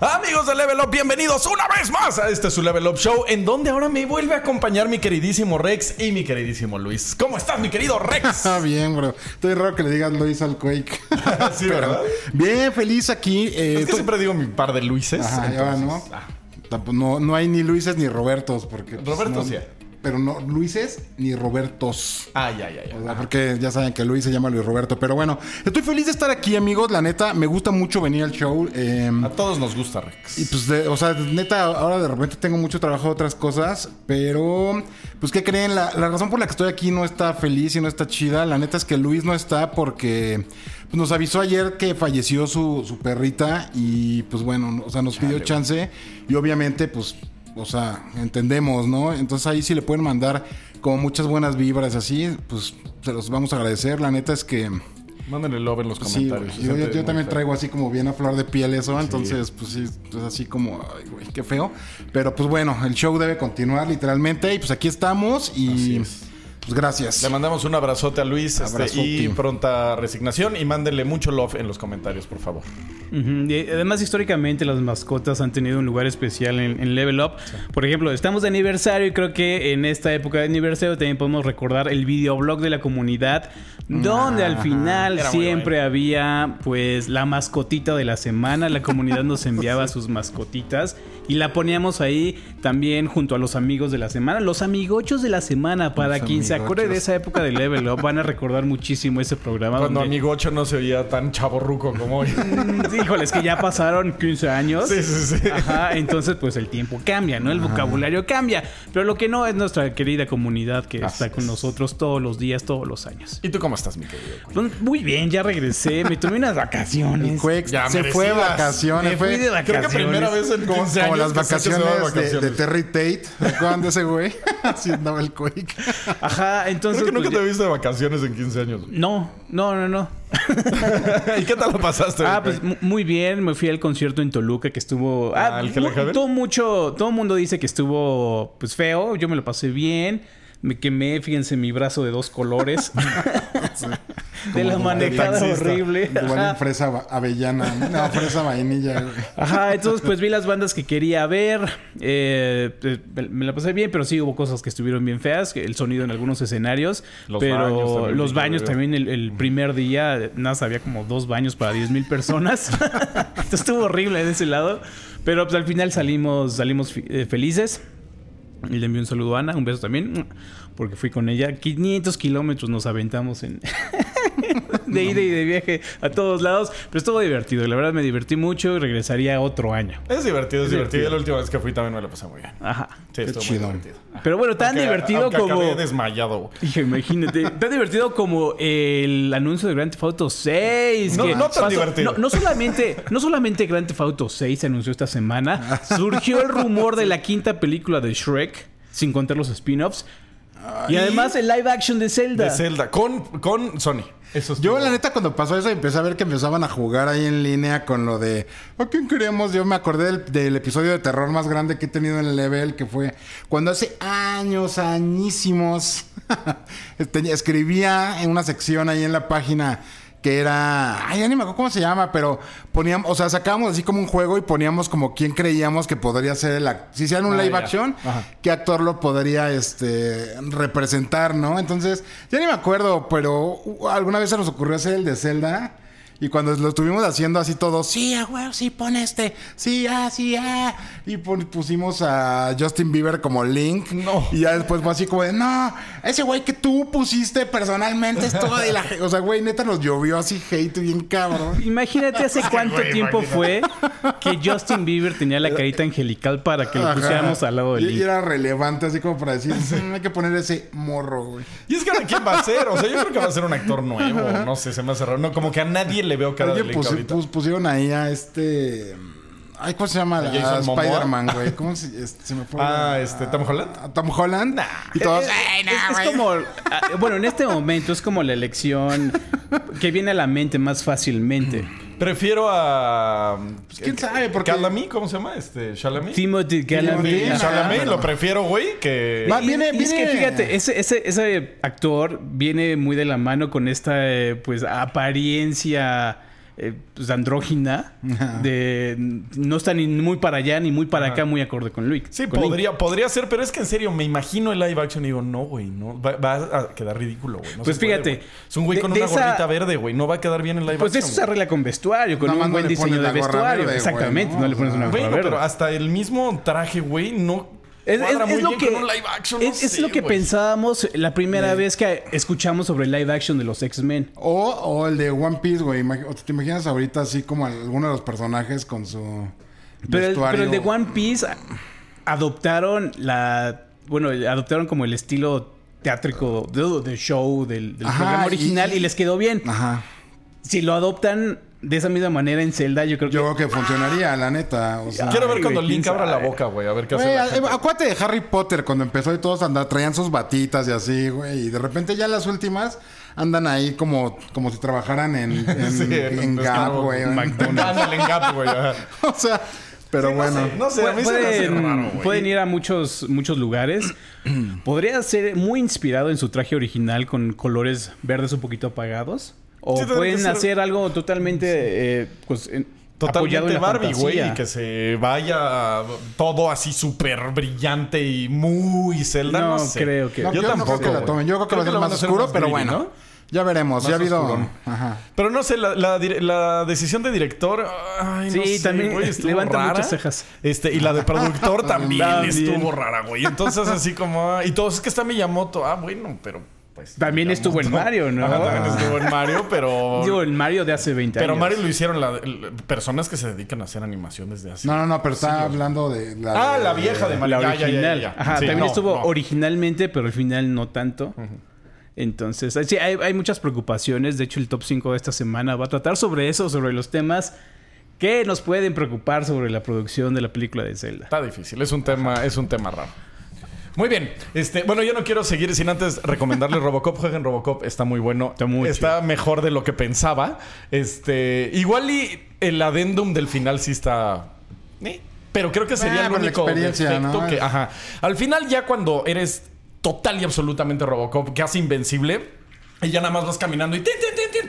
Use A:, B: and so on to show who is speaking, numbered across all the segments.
A: Amigos de Level Up, bienvenidos una vez más a este su Level Up Show, en donde ahora me vuelve a acompañar mi queridísimo Rex y mi queridísimo Luis. ¿Cómo estás, mi querido Rex?
B: Ah, bien, bro. Estoy raro que le digas Luis al Quake.
A: sí, ¿verdad?
B: Bien, feliz aquí.
A: Eh, es que siempre digo mi par de Luises.
B: Ajá, ya ¿no? Ah. ¿no? No hay ni Luises ni Robertos, porque...
A: Pues, Roberto sí
B: pero no Luises ni Robertos.
A: Ah, ya, ya, ya.
B: porque ya saben que Luis se llama Luis Roberto. Pero bueno, estoy feliz de estar aquí, amigos. La neta, me gusta mucho venir al show.
A: Em, a todos nos gusta, Rex.
B: Y pues, o sea, neta, ahora de repente tengo mucho trabajo de otras cosas. Pero, pues, ¿qué creen? La, razón por la que estoy aquí no está feliz y no está chida. La neta es que Luis no está porque pues, nos avisó ayer que falleció su, su perrita. Y pues bueno, o sea, nos pidió chance. Y obviamente, pues o sea, entendemos, ¿no? Entonces ahí sí le pueden mandar como muchas buenas vibras así, pues se los vamos a agradecer. La neta es que...
A: Mándenle love en los comentarios.
B: Sí, yo, también traigo así como bien a flor de piel eso, entonces pues sí, es así como, ay, güey, qué feo. Pero pues bueno, el show debe continuar literalmente y pues aquí estamos y... Pues gracias.
A: Le mandamos un abrazote a Luis este, y pronta resignación y mándenle mucho love en los comentarios, por favor.
C: además, históricamente las mascotas han tenido un lugar especial en, Level Up. Por ejemplo, estamos de aniversario y creo que en esta época de aniversario también podemos recordar el videoblog de la comunidad, donde al final siempre había pues la mascotita de la semana. La comunidad nos enviaba sus mascotitas y la poníamos ahí también junto a los amigos de la semana, los amigochos de la semana para quien se acuerde de esa época de Level Up, van a recordar muchísimo ese programa.
A: Cuando Amigo 8 no se oía tan chaborruco como hoy.
C: Híjole, es que ya pasaron 15 años. Sí, sí, sí. Ajá, entonces pues el tiempo cambia, ¿no? El vocabulario cambia. Pero lo que no es nuestra querida comunidad que está con nosotros todos los días, todos los años.
A: ¿Y tú cómo estás, mi querido?
C: Pues, muy bien, ya regresé. Me tomé unas vacaciones.
B: Ya se fue de vacaciones.
C: Me fui de vacaciones.
A: Creo que primera vez en 15
B: años. Como las vacaciones, de, Terry Tate. ¿Recuerdan de ese güey? Andaba el Quake.
C: Ajá entonces.
A: Creo que nunca pues, te viste de vacaciones en 15 años.
C: No, no, no, no.
A: ¿Y qué tal lo pasaste?
C: Ah, pues muy bien. Me fui al concierto en Toluca que estuvo. Ah, ah todo mucho. Todo el mundo dice que estuvo pues feo. Yo me lo pasé bien. Me quemé, fíjense, mi brazo de dos colores. de la manejada horrible.
B: Igual fresa avellana, no, fresa vainilla.
C: Ajá, entonces pues vi las bandas que quería ver. Eh, eh, me la pasé bien, pero sí hubo cosas que estuvieron bien feas. El sonido en algunos escenarios. Los pero baños los baños también el, primer día, nada, había como dos baños para 10 mil personas. entonces estuvo horrible de ese lado. Pero pues al final salimos, salimos eh, felices. Y le envío un saludo a Ana, un beso también, porque fui con ella. 500 kilómetros nos aventamos en, de ida y de viaje a todos lados. Pero estuvo divertido. La verdad me divertí mucho y regresaría otro año.
A: Es divertido, es, divertido. La última vez que fui también me lo pasé muy bien.
C: Ajá.
A: Sí, estuvo muy divertido.
C: Pero bueno, tan divertido como.
A: Acabé desmayado.
C: Dije, imagínate. tan divertido como el anuncio de Grand Theft Auto 6.
A: No, no tan divertido.
C: No, solamente, no solamente Grand Theft Auto 6 se anunció esta semana. surgió el rumor de la quinta película de Shrek, sin contar los spin-offs. Y además el live action de Zelda.
A: De Zelda, con, con Sony.
B: Yo, la neta, cuando pasó eso, empecé a ver que empezaban a jugar ahí en línea con lo de ¿a quién queríamos? Yo me acordé del, episodio de terror más grande que he tenido en el level, que fue cuando hace años, añísimos, escribía en una sección ahí en la página que era. Ay, ya ni me acuerdo cómo se llama, pero poníamos, o sea, sacábamos así como un juego y poníamos como quién creíamos que podría ser el. Si hicieran un ah, live action, qué actor lo podría este, representar, ¿no? Entonces, ya ni me acuerdo, pero alguna vez se nos ocurrió hacer el de Zelda. Y cuando lo estuvimos haciendo así todo, sí, güey, sí, pon este, sí, ah, sí, ah. Y pusimos a Justin Bieber como Link. No. Y ya después fue así como de, no, ese güey que tú pusiste personalmente estuvo de la. O sea, güey, neta nos llovió así hate bien cabrón.
C: Imagínate hace cuánto tiempo fue que Justin Bieber tenía la carita angelical para que lo pusiéramos al lado de Link.
B: Y era relevante, así como para decir, mm, hay que poner ese morro, güey.
A: Y es que ahora, ¿quién va a ser? O sea, yo creo que va a ser un actor nuevo. No sé, se me hace raro. No, como que a nadie le veo cara de
B: Link pusieron ahí a este... Ay, ¿cómo se llama? A Spider-Man, güey. ¿Cómo se, este, se, me fue?
A: Ah, este, Tom Holland.
B: Tom Holland. y todos.
C: Es, como. Ah, bueno, en este momento es como la elección que viene a la mente más fácilmente.
A: Prefiero a.
B: Pues, ¿Quién sabe? Porque...
A: Calamy, ¿cómo se llama? Este, Chalamet.
C: Timothy. Chalamet,
A: lo prefiero, güey, que.
C: viene, viene... Es que fíjate, ese, ese, ese actor viene muy de la mano con esta, eh, pues, apariencia eh, pues, andrógina. De, no está ni muy para allá ni muy para acá, muy acorde con Luke.
A: Sí,
C: con Link.
A: podría, podría ser, pero es que en serio, me imagino el live action y digo, no, güey, no. Va, va a quedar ridículo, güey. no
C: Pues
A: puede,
C: fíjate,
A: es un güey con
C: de
A: una gorrita verde, güey. No va a quedar bien en live
C: Pues
A: action.
C: eso se arregla con vestuario, con
B: Nada
C: un buen diseño de vestuario.
B: verde,
C: Exactamente,
B: ¿no?
C: no le pones una gorra
A: Bueno,
C: verde.
A: pero hasta el mismo traje, güey, no.
C: Es, es- lo que,
A: con un live action, no
C: es, es
A: sé,
C: lo que
A: güey.
C: pensábamos la primera vez que escuchamos sobre el live action de los X-Men.
B: O, o el de One Piece, güey. ¿Te imaginas ahorita así como alguno de los personajes con su
C: Pero el, pero el de One Piece adoptaron la. Bueno, adoptaron como el estilo teátrico de, de show del, del
B: Ajá,
C: programa
B: y-
C: original y, les quedó bien.
B: Ajá.
C: Si lo adoptan de esa misma manera en Zelda, yo creo que.
B: Yo creo que funcionaría, la neta. O sea,
A: Quiero ver cuando
C: güey,
A: Link abra la boca, güey. A ver qué hace.
B: Güey,
A: la gente.
B: acuérdate de Harry Potter cuando empezó y todos andaban, traían sus batitas y así, güey. Y de repente ya las últimas andan ahí como, como si trabajaran en, en,
A: Sí,
B: en
A: en
B: Gap, güey.
A: En Gap, güey.
B: o sea, pero
A: Sí, no
B: bueno.
A: sé, No sé, a mí se me hace
C: pueden,
A: raro, güey.
C: pueden ir a muchos, muchos lugares. Podría ser muy inspirado en su traje original con colores verdes un poquito apagados. O
A: Sí,
C: pueden
A: que ser-
C: hacer algo totalmente eh, pues, en- apoyado
A: Totalmente Barbie, güey. Y que se vaya todo así súper brillante y muy Zelda. No,
C: No
A: sé.
C: creo que-
B: No,
A: yo,
B: yo, no
A: tampoco.
B: creo que la tomen. Yo creo que ser
A: lo van
B: más oscuro,
A: más
B: pero bueno.
A: ¿no?
B: Ya veremos.
A: Más
B: ya ha habido. Ajá.
A: Pero no sé, la, la dire- la decisión de director. Ay, no
C: Sí,
A: sé,
C: también
A: güey, estuvo
C: levanta
A: rara.
C: muchas cejas.
A: Este, y la de productor también,
C: También.
A: estuvo rara, güey. Entonces, así como. ah, Y todo es que está Miyamoto. Ah, bueno, pero. Pues,
C: También estuvo en Mario, ¿no?
A: Ajá, también estuvo en Mario, pero.
C: Digo, el Mario de hace 20
A: pero
C: años.
A: Mario lo hicieron la- personas que se dedican a hacer animación desde hace.
B: No, no, no, pero está hablando de la.
A: Ah,
B: de-
A: la vieja de Mario.
C: La
A: Ya, ya, ya,
C: original.
A: ya, ya.
C: Ajá,
A: Sí,
C: también
A: no,
C: estuvo
A: no.
C: originalmente, pero al final no tanto. Entonces, sí, hay, hay muchas preocupaciones. De hecho, el top 5 de esta semana va a tratar sobre eso, sobre los temas que nos pueden preocupar sobre la producción de la película de Zelda.
A: Está difícil, es un tema, es un tema raro. Muy bien, este, bueno, yo no quiero seguir sin antes recomendarle Robocop. Jueguen Robocop, está muy bueno.
C: Está muy
A: mejor de lo que pensaba. Este, igual y el adendum del final sí está. eh, Pero creo que sería
B: Ah,
A: el único
B: experiencia,
A: defecto
B: ¿no?
A: que. Ajá. Al final, ya cuando eres total y absolutamente Robocop, casi invencible, y ya nada más vas caminando y. tin, tin, tin,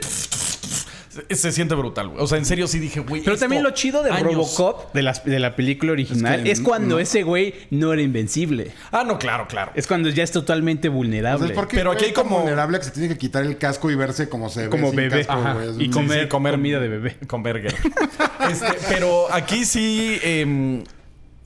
A: Se siente brutal, güey. O sea, en serio sí dije, güey.
C: Pero
A: esto,
C: también lo chido de
A: años.
C: Robocop, de, las, de la película original, es,
B: que
C: cuando
B: no-
C: ese güey no era invencible.
A: Ah, no, claro, claro.
C: Es cuando ya es totalmente
B: O sea,
C: vulnerable.
B: es porque
A: Pero aquí hay como-
B: vulnerable que se tiene que quitar el casco y verse como se ve.
C: Como
B: sin
C: bebé.
B: casco,
C: Ajá. Y comer-
A: Sí, comer
C: comida de bebé.
A: Con burger. Este, pero aquí sí. em,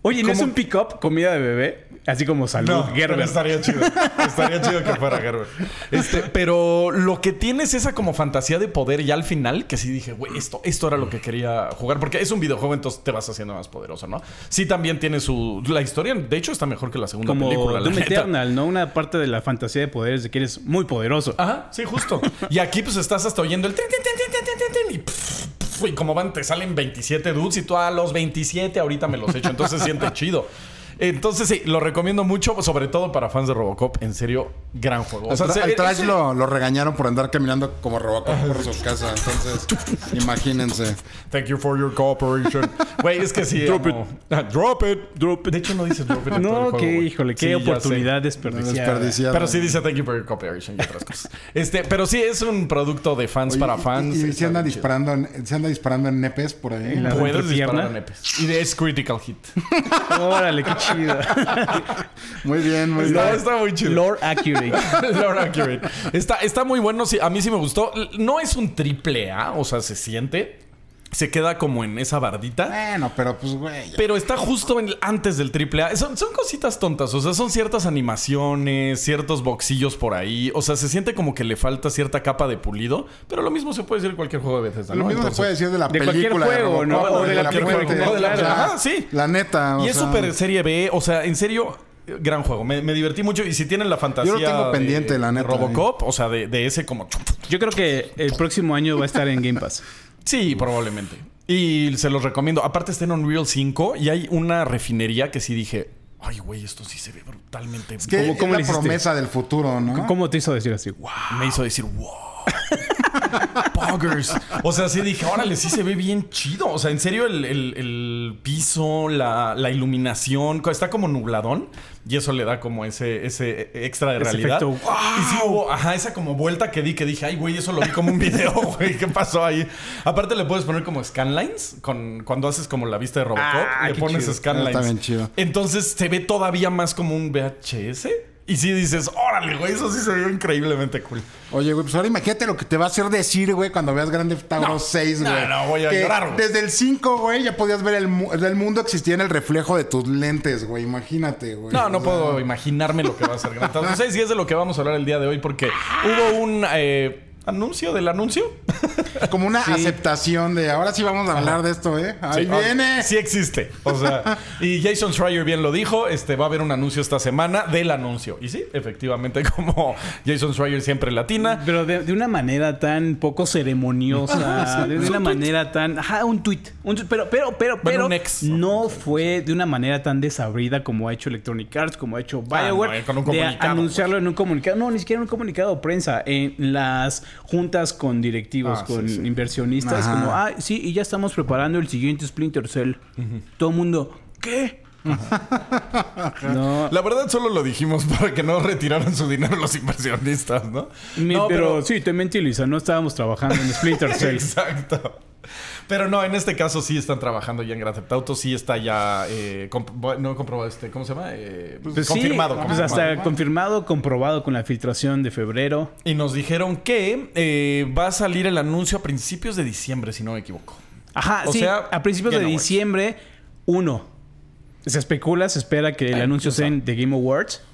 C: Oye, ¿no es un pick-up comida de bebé? Así como salud,
A: no,
C: Gerber.
A: pero estaría chido. Estaría chido que fuera Gerber. Este, pero lo que tiene es esa como fantasía de poder y al final que sí dije, güey, esto, esto era lo que quería jugar. Porque es un videojuego, entonces te vas haciendo más poderoso, ¿no? Sí, también tiene su. La historia, de hecho, está mejor que la segunda
C: Como
A: película. la
C: Doom
A: neta.
C: Eternal, ¿no? Una parte de la fantasía de poderes de que eres muy poderoso.
A: Ajá, sí, justo. Y aquí pues estás hasta oyendo el tin, tin, tin, y, pff, pff, y como van, te salen 27 dudes y tú a los 27 ahorita me los echo. Entonces se siente chido. Entonces sí, lo recomiendo mucho, sobre todo para fans de Robocop. En serio, gran juego. O
B: Al,
A: sea,
B: tra- al Trash
A: ese-
B: lo, lo regañaron por andar caminando como Robocop por su casa. Entonces, imagínense.
A: Thank you for your cooperation. Güey, es que sí.
C: Drop
A: amo- Ah, drop it. Drop it. De hecho, no dice drop it. en todo el
C: No, que
A: güey.
C: híjole,
A: Sí,
C: qué
A: ya
C: oportunidad desperdiciada.
B: Desperdiciada.
A: Pero sí dice thank you for your cooperation y otras cosas. Este, pero sí es un producto de fans
B: Oye,
A: para fans.
B: Y, y se anda disparando, en, se anda disparando en nepes por ahí.
C: En
A: Puedes disparar a nepes. Y de es critical hit.
C: Órale, qué chido.
B: Muy bien, muy
A: No,
B: bien.
A: está muy chido.
C: Lore accurate.
A: Lord Accurate. Está, está muy bueno. sí, a mí sí me gustó. No es un triple A, o sea, se siente. Se queda como en esa bardita.
B: Bueno, pero pues, güey. ya.
A: Pero está justo en- antes del triple A. Son, son cositas tontas. O sea, son ciertas animaciones, ciertos boxillos por ahí. O sea, se siente como que le falta cierta capa de pulido. Pero lo mismo se puede decir de cualquier juego de Bethesda,
B: Lo
A: ¿no?
B: mismo
A: Entonces-
B: se puede decir de la
C: de cualquier
B: película.
C: juego,
B: de
C: ¿no? O de la
B: cualquier
C: película,
B: juego.
C: no,
A: de la-. Ajá, sí.
B: La neta. o
A: Y es
B: sea,
A: súper serie B. O sea, en serio, gran juego. Me, me divertí mucho. Y si tienen la fantasía.
B: Yo lo tengo
A: de-
B: pendiente, la neta,
A: Robocop, o sea, de, de ese como.
C: Yo creo que el próximo año va a estar en Game Pass.
A: Sí, probablemente. Y se los recomiendo. Aparte está en Unreal 5 y hay una refinería que sí dije, ay, güey, esto sí se ve brutalmente.
B: Es que
C: ¿Cómo-
B: es
C: cómo
B: la promesa del futuro, ¿no?
C: ¿Cómo te hizo decir así? ¡Wow!
A: Me hizo decir, wow. O sea, sí dije, órale, sí se ve bien chido. O sea, en serio, el, piso, la, iluminación, está como nubladón. Y eso le da como ese, ese extra de realidad. Y sí hubo, ajá, esa como vuelta que di que dije, ay, güey, eso lo vi como un video, güey. ¿Qué pasó ahí? Aparte le puedes poner como scanlines con, cuando haces como la vista de Robocop. Ah, le pones scanlines. Está bien chido. Entonces se ve todavía más como un VHS. Y si dices, órale, güey, eso sí se vio increíblemente cool.
B: Oye, güey, pues ahora imagínate lo que te va a hacer decir, güey, cuando veas Grande Theft 6, güey.
A: No, no, voy a llorar,
B: Desde el 5, güey, ya podías ver el, el, mundo existía en el reflejo de tus lentes, güey. Imagínate, güey.
A: No, no puedo imaginarme lo que va a ser Grande Theft 6 y es de lo que vamos a hablar el día de hoy porque hubo un... Eh, anuncio del anuncio.
B: Como una aceptación de ahora sí vamos a hablar de esto, ¿eh? Ahí viene.
A: Sí existe. O sea, y Jason Schreier bien lo dijo, este va a haber un anuncio esta semana del anuncio. Y sí, efectivamente, como Jason Schreier siempre latina.
C: Pero de, una manera tan poco ceremoniosa, de, una manera tan. Ajá, un tweet. pero, pero, pero, pero. no fue de una manera tan desabrida como ha hecho Electronic Arts, como ha hecho ah, BioWare. de anunciarlo en un comunicado. No, ni siquiera en un comunicado de prensa. En las juntas con directivos, ah, con inversionistas, como, ah, sí, y ya estamos preparando el siguiente Splinter Cell. Todo el mundo, ¿qué?
A: no. La verdad solo lo dijimos para que no retiraran su dinero los inversionistas, ¿no?
C: no pero, sí, te mentí, Lisa. No estábamos trabajando en Splinter Cell.
A: Exacto. Pero no, en este caso sí están trabajando ya en Grand Theft Auto, sí está ya eh, no comprobado este, ¿cómo se llama? Eh,
C: pues confirmado, pues hasta confirmado, comprobado con la filtración de febrero.
A: Y nos dijeron que eh, va a salir el anuncio a principios de diciembre, si no me equivoco.
C: Ajá, o sí, sea, a principios de diciembre, uno. Se especula, se espera que el anuncio sea en The Game Awards.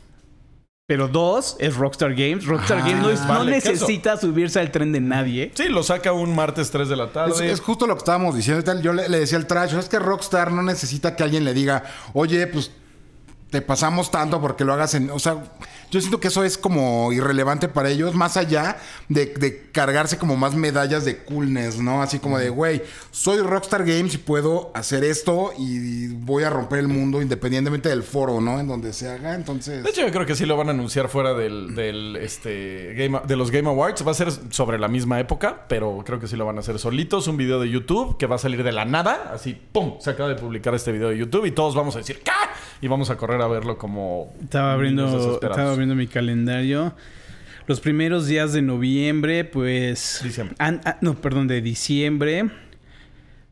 C: Pero dos, es Rockstar Games. Rockstar Games no, necesita subirse al tren de nadie.
A: Sí, lo saca un martes 3 de la tarde.
B: Es, justo lo que estábamos diciendo. Yo le, le decía al trash, es que Rockstar no necesita que alguien le diga, oye, pues te pasamos tanto porque lo hagas en... O sea, yo siento que eso es como irrelevante para ellos, más allá de, cargarse como más medallas de coolness, ¿no? Así como de, güey, soy Rockstar Games y puedo hacer esto y voy a romper el mundo independientemente del foro, ¿no? En donde se haga, entonces...
A: De hecho, yo creo que sí lo van a anunciar fuera del, este, game, de los Game Awards. Va a ser sobre la misma época, pero creo que sí lo van a hacer solitos. Un video de YouTube que va a salir de la nada, así, ¡pum! Se acaba de publicar este video de YouTube y todos vamos a decir, ¿qué? Y vamos a correr a verlo como...
C: Estaba abriendo, estaba viendo mi calendario. Los primeros días de noviembre, pues...
A: Diciembre.
C: No, perdón, de diciembre.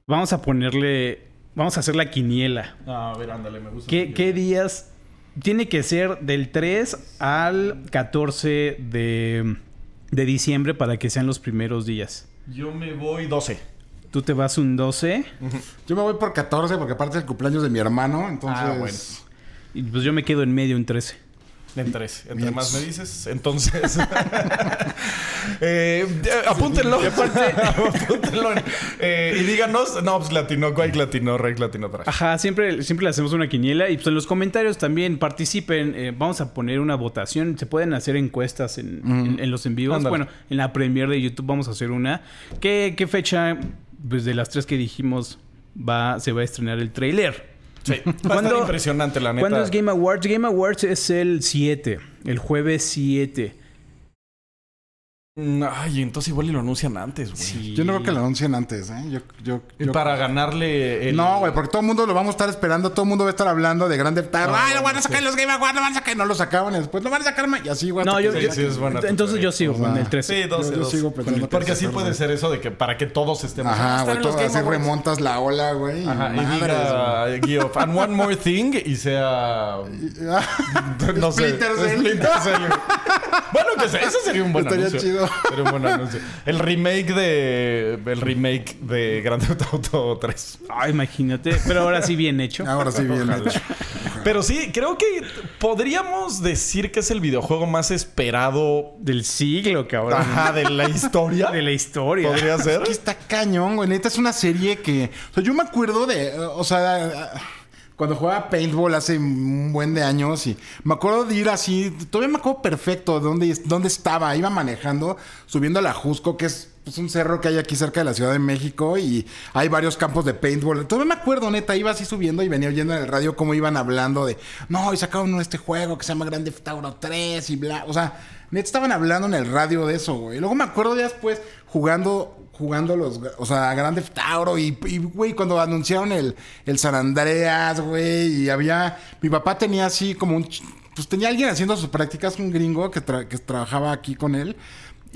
C: Vamos a ponerle... Vamos a hacer la quiniela.
A: Ah, a ver, ándale, me gusta.
C: ¿Qué, días? Tiene que ser del 3 al 14 de, de diciembre para que sean los primeros días.
A: Yo me voy 12.
C: Tú te vas un 12.
B: Yo me voy por 14 porque aparte es el cumpleaños de mi hermano, entonces... Ah, bueno.
C: Y pues yo me quedo en medio en 13.
A: En tres. Entre más me dices, entonces. eh, apúntenlo. apúntenlo. Eh, y díganos. No, pues latino, Quake latino, Rey latino trash.
C: Ajá, siempre, siempre le hacemos una quiniela. Y pues en los comentarios también participen. Eh, vamos a poner una votación. Se pueden hacer encuestas en, en, los envíos. Bueno, en la premier de YouTube vamos a hacer una. ¿Qué, qué fecha, pues de las tres que dijimos, va, se va a estrenar el trailer?
A: Sí, va a estar impresionante, la neta.
C: ¿Cuándo es Game Awards? Game Awards es el 7, el jueves 7.
A: Mm, ay, entonces igual y lo anuncian antes, güey.
B: Yo no creo que lo anuncien antes, ¿eh? Yo, yo,
A: y para ganarle
B: el... No, güey, porque todo el mundo lo vamos a estar esperando. Todo el mundo va a estar hablando de Grande Theft Ay, lo van a sacar los Game Awards, lo van a sacar. No lo sacaban y después lo van a sacar y así, güey.
C: No, yo... Sí, sí, es buena entonces yo sigo con el 13.
A: Sí, 12, yo, sigo pensando Porque así puede ser eso de que para que todos estemos...
B: Ajá, güey. Todo así remontas la ola, güey.
A: Ajá, y diga... and one more thing y sea...
B: no sé. Splinter
A: Cell. Bueno, que ese sería un buen anuncio. Estaría chido. Sería un buen anuncio. El remake de. El remake de Grand Theft Auto 3.
C: Ah, imagínate. Pero ahora sí bien hecho.
B: Ahora sí bien hecho.
A: Pero sí, creo que podríamos decir que es el videojuego más esperado
C: del siglo, cabrón.
A: Ajá, de la historia.
C: de la historia.
A: Podría ser.
B: Es que está cañón, güey. Neta es una serie que. O sea, yo me acuerdo de. O sea cuando jugaba paintball hace un buen de años y me acuerdo de ir así, todavía me acuerdo perfecto de dónde, dónde estaba, iba manejando, subiendo a la Jusco, que es pues, un cerro que hay aquí cerca de la Ciudad de México y hay varios campos de paintball. Todavía me acuerdo, neta, iba así subiendo y venía oyendo en el radio cómo iban hablando de, no, y sacaron este juego que se llama Grande Theft 3 y bla, o sea, neta estaban hablando en el radio de eso, güey. Luego me acuerdo ya después jugando jugando los, o sea, Grande Tauro y, güey, cuando anunciaron el, el San Andreas, güey, y había, mi papá tenía así como un, pues tenía alguien haciendo sus prácticas, un gringo que, que trabajaba aquí con él.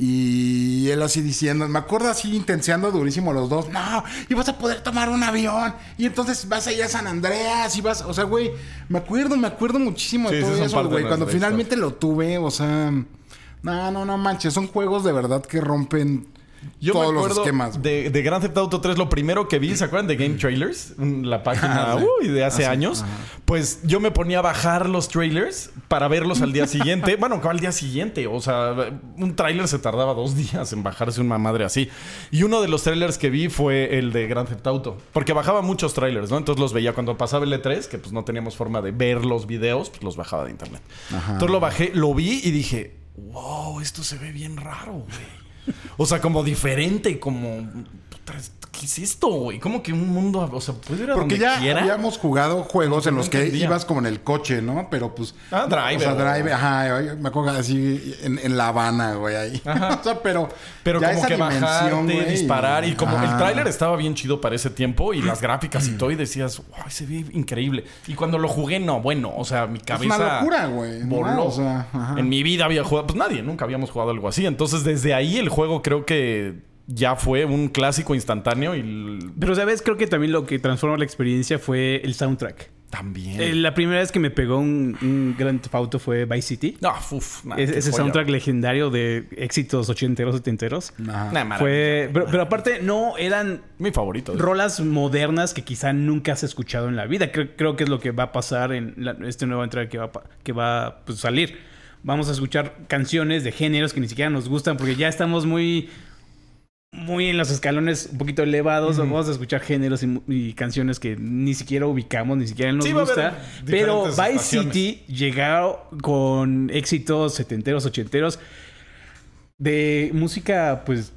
B: Y él así diciendo, me acuerdo así intenseando durísimo los dos, no, y vas a poder tomar un avión, y entonces vas a ir a San Andreas, y vas, o sea, güey, me acuerdo, me acuerdo muchísimo de todo eso, güey, cuando finalmente lo tuve, o sea, no, no, no manches, son juegos de verdad que rompen
A: yo me acuerdo De, de Grand Theft Auto 3, lo primero que vi, ¿se acuerdan de Game Trailers? La página ah, uy, de hace ah, años. Pues yo me ponía a bajar los trailers para verlos al día siguiente. bueno, al día siguiente. O sea, un trailer se tardaba dos días en bajarse una madre así. Y uno de los trailers que vi fue el de Grand Theft Auto. Porque bajaba muchos trailers, ¿no? Entonces los veía cuando pasaba el E3, que pues no teníamos forma de ver los videos, pues los bajaba de internet. Entonces lo bajé, lo vi y dije, wow, esto se ve bien raro, güey. O sea, como diferente, como ¿qué es esto, güey? ¿Cómo que un mundo, o sea, puede ir a
B: Porque ya habíamos jugado juegos en los que ibas como en el coche, ¿no? Pero pues...
A: Ah, driver.
B: O sea, driver, ajá, me acuerdo así en, La Habana, güey, ahí. o sea, pero...
A: Pero como que bajarte, disparar y como el tráiler estaba bien chido para ese tiempo y las gráficas y todo y decías, wow, se ve increíble. Y cuando lo jugué, no, bueno, o sea, mi cabeza... Es
B: una locura, güey.
A: Voló. o sea, en mi vida había jugado, pues nadie, nunca habíamos jugado algo así. Entonces, desde ahí el juego creo que ya fue un clásico instantáneo y...
C: Pero, ¿sabes? Creo que también lo que transformó la experiencia fue el soundtrack.
A: También.
C: Eh, la primera vez que me pegó un, un Grand Theft fue Vice City.
A: No,
C: ese soundtrack legendario de éxitos ochenteros, setenteros. fue, pero, aparte, no eran.
A: Mi favorito.
C: Rolas modernas que quizá nunca has escuchado en la vida. Creo, que es lo que va a pasar en este nuevo entrega que va, que va a pues, salir. Vamos a escuchar canciones de géneros que ni siquiera nos gustan porque ya estamos muy muy en los escalones un poquito elevados. Vamos a escuchar géneros y, canciones que ni siquiera ubicamos, ni siquiera nos gusta. Pero Vice City llegó con éxitos setenteros, ochenteros de música, pues.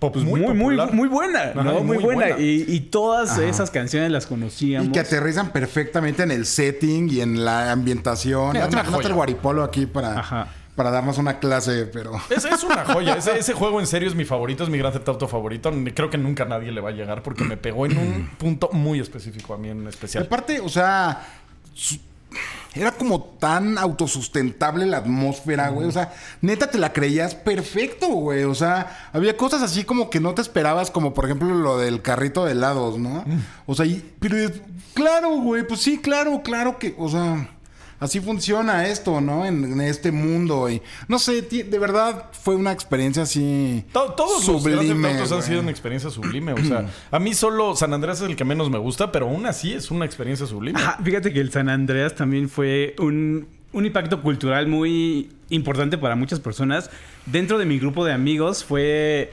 C: pues muy, muy, muy, buena, ¿no? muy, buena. Y, todas esas canciones las conocíamos.
B: Y que aterrizan perfectamente en el setting y en la ambientación. Ya te el guaripolo aquí para. Ajá para darnos una clase, pero...
A: Es, es una joya. Ese, juego en serio es mi favorito, es mi Gran Theft Auto favorito. Creo que nunca nadie le va a llegar porque me pegó en un punto muy específico a mí en especial.
B: Aparte, o sea... Era como tan autosustentable la atmósfera, güey. O sea, neta te la creías perfecto, güey. O sea, había cosas así como que no te esperabas, como por ejemplo lo del carrito de helados, ¿no? O sea, pero claro, güey, pues sí, claro, claro que, o sea así funciona esto, ¿no? En, este mundo. Y no sé, de verdad fue una experiencia así.
A: todos sublime, los han sido una experiencia sublime. O sea, a mí solo San Andreas es el que menos me gusta, pero aún así es una experiencia sublime.
C: fíjate que el San Andreas también fue un, un impacto cultural muy importante para muchas personas. Dentro de mi grupo de amigos fue.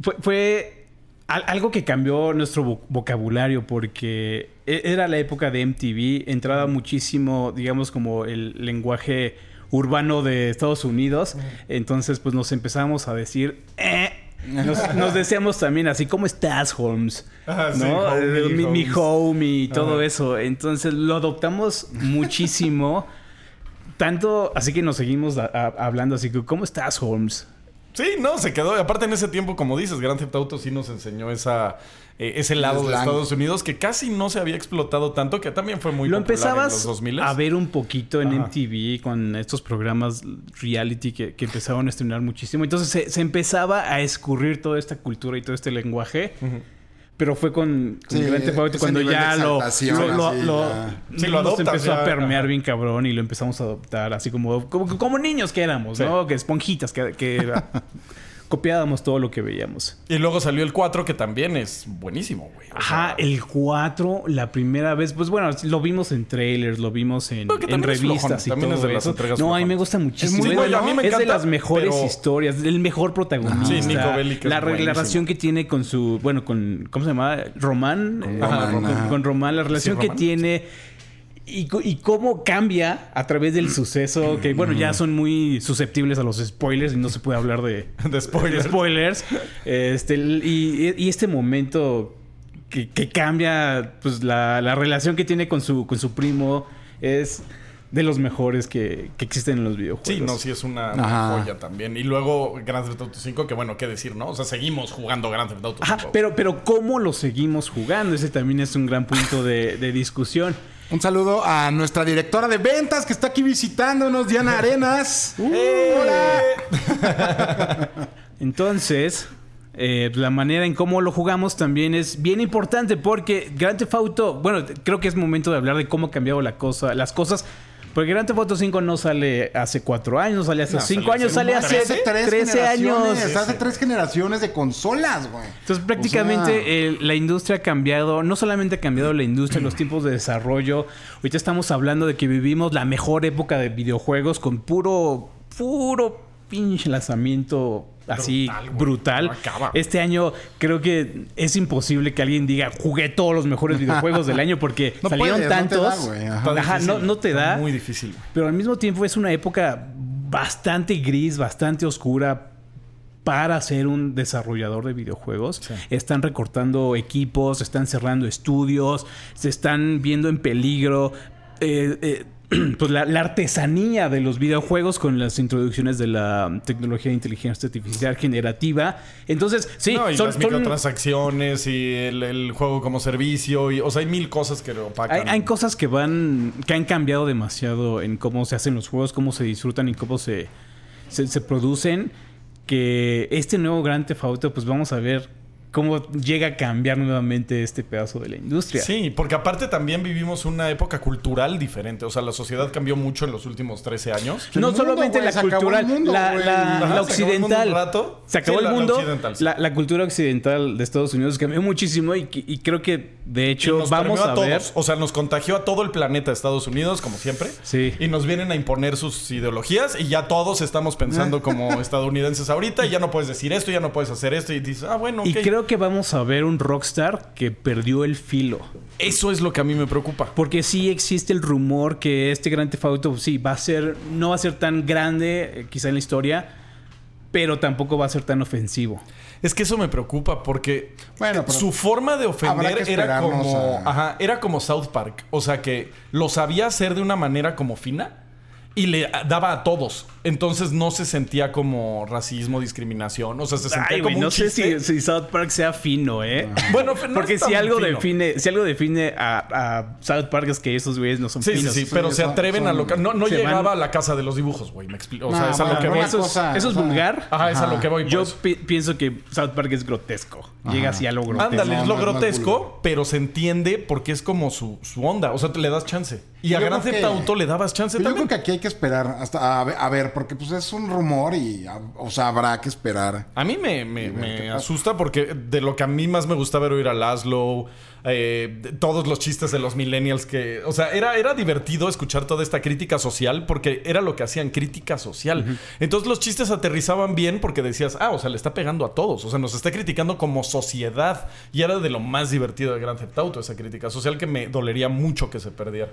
C: Fue, fue algo que cambió nuestro vocabulario porque era la época de MTV, entraba muchísimo, digamos, como el lenguaje urbano de Estados Unidos, entonces pues nos empezamos a decir, eh", Nos, decíamos también así, ¿cómo estás, Holmes? ¿No? Eh, mi, home y todo eso. Entonces lo adoptamos muchísimo. Tanto así que nos seguimos hablando así, ¿cómo estás, Holmes?
A: Sí, no, se quedó. Aparte, en ese tiempo, como dices, Grand Theft Auto sí nos enseñó esa, eh, ese lado de Estados Unidos que casi no se había explotado tanto, que también fue muy
C: Lo empezabas en los 2000 a ver un poquito en MTV con estos programas reality que, que empezaron a estrenar muchísimo. Entonces se, empezaba a escurrir toda esta cultura y todo este lenguaje. Pero fue con, con cuando ya lo, lo, lo, empezó a permear bien cabrón y lo empezamos a adoptar así como, como, como niños que éramos, ¿no? Que esponjitas que, que copiábamos todo lo que veíamos.
A: Y luego salió el 4, que también es buenísimo, güey.
C: Ajá, el 4, la primera vez, pues bueno, lo vimos en trailers, lo vimos en, en revistas y todo es de eso. no, a mí me gusta muchísimo. Es, a mí me es de las mejores historias, el mejor protagonista. Sí, Nico Bellic la, relación que tiene con su, bueno, con, ¿cómo se llama? Román. Con, Román, con, Román, la relación que tiene y, cómo cambia a través del suceso, que bueno, ya son muy susceptibles a los spoilers y no se puede hablar de,
A: de spoilers.
C: Este, y, este momento que, cambia pues, la, relación que tiene con su, con su primo es de los mejores que, que, existen en los videojuegos.
A: Sí, no, sí es una, joya también. Y luego Grand Theft Auto 5, que bueno, qué decir, ¿no? O sea, seguimos jugando Grand Theft Auto 5.
C: pero, pero ¿cómo lo seguimos jugando? Ese también es un gran punto de, de discusión.
B: Un saludo a nuestra directora de ventas que está aquí visitándonos, Diana Arenas. Uh, ¡Hola!
C: Entonces, eh, la manera en cómo lo jugamos también es bien importante porque Grand Theft Auto, bueno, creo que es momento de hablar de cómo ha cambiado la cosa, las cosas porque Grand Theft Auto 5 no sale hace cuatro años, no sale hace cinco años, sale hace 13 años.
B: Hace tres generaciones de consolas, güey.
C: Entonces prácticamente la industria ha cambiado, no solamente ha cambiado la industria, los tiempos de desarrollo. Ahorita estamos hablando de que vivimos la mejor época de videojuegos con puro, puro pinche lanzamiento así brutal. Este año creo que es imposible que alguien diga jugué todos los mejores videojuegos del año porque salieron tantos. No no, te da.
A: Muy difícil.
C: Pero al mismo tiempo es una época bastante gris, bastante oscura para ser un desarrollador de videojuegos. Están recortando equipos, están cerrando estudios, se están viendo en peligro. Eh, eh, pues la, artesanía de los videojuegos con las introducciones de la tecnología de inteligencia artificial generativa. Entonces, sí,
A: son, las microtransacciones y el, juego como servicio. Y, o sea, hay mil cosas que lo
C: opacan. Hay, cosas que van. que han cambiado demasiado en cómo se hacen los juegos, cómo se disfrutan y cómo se, se, se producen. Que este nuevo Grand Theft Auto, pues vamos a ver cómo llega a cambiar nuevamente este pedazo de la industria.
A: Sí, porque aparte también vivimos una época cultural diferente. O sea, la sociedad cambió mucho en los últimos 13 años.
C: No solamente la cultural, la, occidental. Se acabó el mundo. La, cultura occidental de Estados Unidos cambió muchísimo y, creo que, de hecho, vamos a, ver.
A: O sea, nos contagió a todo el planeta de Estados Unidos, como siempre.
C: Sí.
A: Y nos vienen a imponer sus ideologías y ya todos estamos pensando como estadounidenses ahorita y ya no puedes decir esto, ya no puedes hacer esto y dices, ah, bueno,
C: Y creo que vamos a ver un rockstar que perdió el filo.
A: Eso es lo que a mí me preocupa.
C: Porque sí existe el rumor que este Grand Theft Auto sí va a ser no va a ser tan grande eh, quizá en la historia, pero tampoco va a ser tan ofensivo.
A: Es que eso me preocupa porque bueno, su forma de ofender era como, era como South Park, o sea que lo sabía hacer de una manera como fina y le daba a todos. Entonces no se sentía como racismo, discriminación. O sea, se sentía como
C: no
A: sé
C: si, South Park sea fino, ¿eh? Bueno, porque si algo define, si algo define a, South Park es que esos güeyes no son
A: finos. Sí, sí, pero se atreven a lo que. No, no llegaba a la casa de los dibujos, güey. Me explico. O sea, es a lo que voy.
C: Eso es, vulgar.
A: Ajá, es a lo que voy.
C: Yo pues. pienso que South Park es grotesco. Llega así a lo grotesco.
A: Ándale, es lo grotesco, pero se entiende porque es como su, su onda. O sea, te le das chance. Y a Gran Theft Auto le dabas chance también.
B: Yo creo que aquí hay que esperar hasta a ver, porque pues es un rumor y, o sea, habrá que esperar.
A: A mí me, me, asusta porque de lo que a mí más me gustaba era oír a Laszlo, eh, todos los chistes de los millennials que, o sea, era, era divertido escuchar toda esta crítica social porque era lo que hacían, crítica social. Entonces los chistes aterrizaban bien porque decías, ah, o sea, le está pegando a todos, o sea, nos está criticando como sociedad y era de lo más divertido de Grand Theft Auto esa crítica social que me dolería mucho que se perdiera.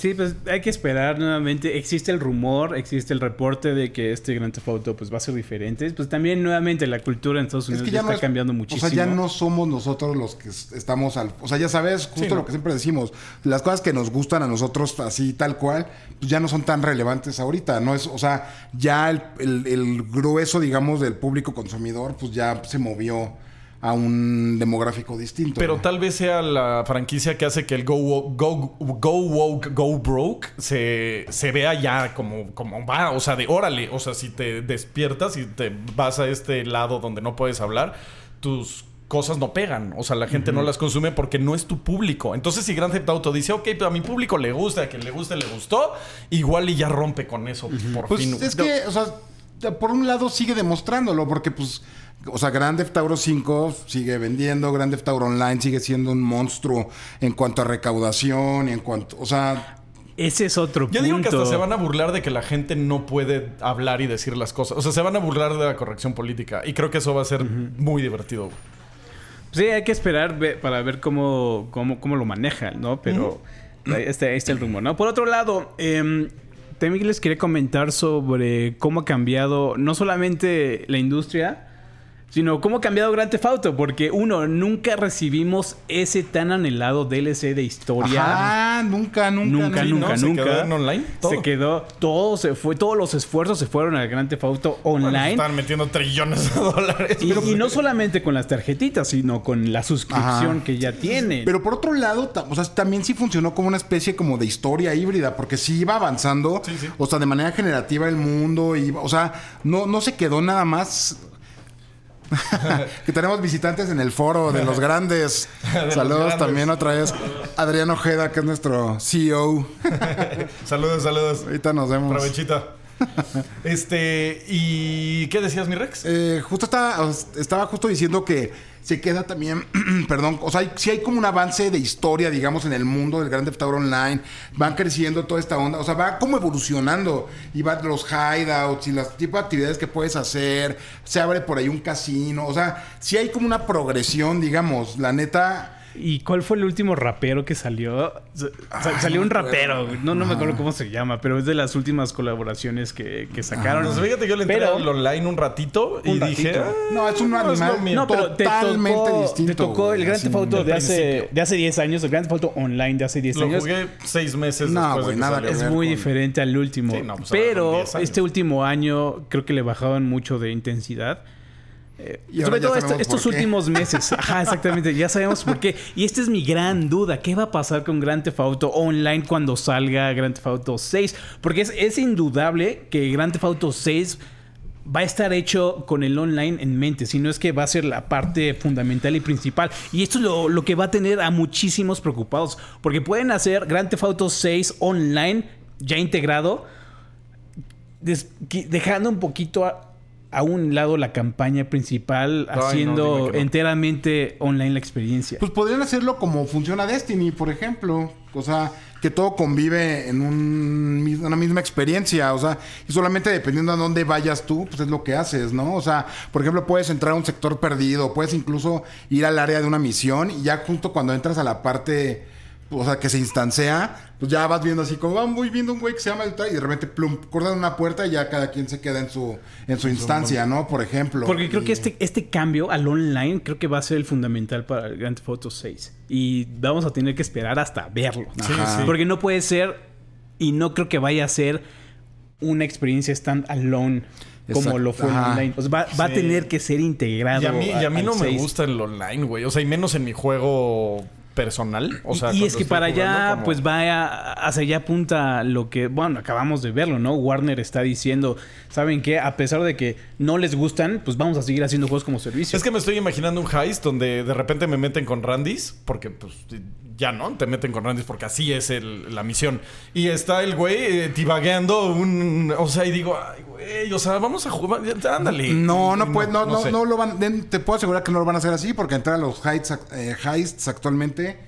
C: Sí, pues hay que esperar nuevamente. Existe el rumor, existe el reporte de que este Grand Theft Auto pues, va a ser diferente. Pues también nuevamente la cultura en Estados Unidos ya, está cambiando muchísimo.
B: O sea, ya no somos nosotros los que estamos al... O sea, ya sabes, justo lo que siempre decimos. Las cosas que nos gustan a nosotros así tal cual, pues ya no son tan relevantes ahorita. No es, o sea, ya el, el grueso, digamos, del público consumidor, pues ya se movió a un demográfico distinto.
A: Pero tal vez sea la franquicia que hace que el Go, go, go Woke, Go Broke se, se vea ya como, como va, o sea, de órale, o sea, si te despiertas y te vas a este lado donde no puedes hablar, tus cosas no pegan. O sea, la gente no las consume porque no es tu público. Entonces, si Grand Theft Auto dice, ok, pero a mi público le gusta, a quien le guste, le gustó, igual y ya rompe con eso por
B: pues
A: fin.
B: Es que, o sea, por un lado sigue demostrándolo, porque pues o sea, Grand Theft Auto 5 sigue vendiendo, Grand Theft Auto Online sigue siendo un monstruo en cuanto a recaudación y en cuanto, o sea,
C: ese es otro punto.
A: Yo digo que hasta se van a burlar de que la gente no puede hablar y decir las cosas. O sea, se van a burlar de la corrección política. Y creo que eso va a ser muy divertido.
C: Sí, hay que esperar para ver cómo, cómo, cómo lo manejan, ¿no? Pero este, este, es el rumor, ¿no? Por otro lado, eh, también les quería comentar sobre cómo ha cambiado no solamente la industria, sino cómo ha cambiado Grand Theft Auto, porque uno, nunca recibimos ese tan anhelado DLC de historia.
B: Ah, nunca, nunca.
C: Nunca, nunca,
A: ¿Se
C: nunca.
A: quedó en online? ¿Todo?
C: Se quedó, todo se fue, todos los esfuerzos se fueron al Grand Theft Auto online.
A: Están metiendo trillones de dólares.
C: y, y no solamente con las tarjetitas, sino con la suscripción
B: Ajá.
C: que ya tienen.
B: Pero por otro lado, o sea, también sí funcionó como una especie como de historia híbrida, porque sí iba avanzando,
A: Sí, sí.
B: o sea, de manera generativa el mundo, y, o sea, no, no se quedó nada más. que tenemos visitantes en el foro de los grandes. Saludos
A: grandes.
B: también otra vez. Adrián Ojeda, que es nuestro CEO.
A: saludos, saludos.
B: Ahorita nos vemos.
A: Provechita. este, ¿y qué decías, mi Rex?
B: Eh, justo estaba, estaba justo diciendo que se queda también, perdón, o sea, sí hay como un avance de historia, digamos, en el mundo del Grand Theft Online. Van creciendo toda esta onda, o sea, va como evolucionando. Y van los hideouts y los tipos de actividades que puedes hacer. Se abre por ahí un casino, o sea, sí hay como una progresión, digamos. La neta...
C: ¿Y cuál fue el último rapero que salió? Sa- sa- salió un rapero, güey. no, no me acuerdo cómo se llama, pero es de las últimas colaboraciones que, que sacaron.
A: Pues fíjate que yo le entré
C: Pero-
A: al online un ratito y
C: Un
A: dije...
C: ratito.
A: "Ah,
B: No, es un animal.
A: lo mío".
C: No, pero te
B: Totalmente
C: tocó,
B: distinto,
C: te tocó el Grand Theft Auto de hace, de hace 10 años, el Grand Theft Auto Online de hace 10
A: Lo
C: años.
A: jugué seis meses
B: No,
A: después
B: güey,
A: de que
B: nada
A: salió.
C: Es muy
B: con-
C: diferente al último.
A: Sí, no, pues
C: pero
A: con 10 años.
C: este último año creo que le bajaban mucho de intensidad. Eh,
B: Y
C: sobre todo esto- estos últimos meses. Ajá, exactamente. Ya sabemos por qué. Y esta es mi gran duda. ¿Qué va a pasar con Grand Theft Auto Online cuando salga Grand Theft Auto 6? Porque es, es indudable que Grand Theft Auto 6 va a estar hecho con el online en mente, si no es que va a ser la parte fundamental y principal. Y esto es lo, lo que va a tener a muchísimos preocupados, porque pueden hacer Grand Theft Auto 6 online ya integrado, dejando un poquito a, a un lado la campaña principal, haciendo
A: no.
C: enteramente online la experiencia.
B: Pues podrían hacerlo como funciona Destiny, por ejemplo. O sea, que todo convive en un una misma experiencia. O sea, y solamente dependiendo a dónde vayas tú, pues es lo que haces, ¿no? O sea, por ejemplo, puedes entrar a un sector perdido, puedes incluso ir al área de una misión y ya justo cuando entras a la parte, o sea, que se instancia, pues ya vas viendo así como, van muy viendo un güey que se llama el tal y de repente, plum, cortan una puerta y ya cada quien se queda en su, en su instancia, ¿no? Por ejemplo.
C: Porque creo
B: Y-
C: que este, este cambio al online creo que va a ser el fundamental para el Grand Theft Auto 6. Y vamos a tener que esperar hasta verlo.
B: Sí, sí.
C: Porque no puede ser, y no creo que vaya a ser una experiencia stand-alone como
B: Exacto.
C: lo fue
B: Ajá.
C: online. O sea, va, va a tener que ser integrado.
A: Y a mí, y a mí
C: al
A: no me
C: 6.
A: gusta el online, güey. O sea, y menos en mi juego personal. O sea,
C: y, y es que para allá,
A: como-
C: pues va hacia allá apunta lo que, bueno, acabamos de verlo, ¿no? Warner está diciendo, ¿saben qué? A pesar de que no les gustan, pues vamos a seguir haciendo juegos como servicio.
A: Es que me estoy imaginando un heist donde de repente me meten con Randys, porque pues ya no, te meten con Randys porque así es el- la misión. Y está el güey eh, tibagueando un... O sea, y digo, ay, güey, o sea, vamos a jugar, ándale.
B: No, no, puede, no, no,
A: sé.
B: no lo van, te puedo asegurar que no lo van a hacer así porque entrar a los heists, eh, heists actualmente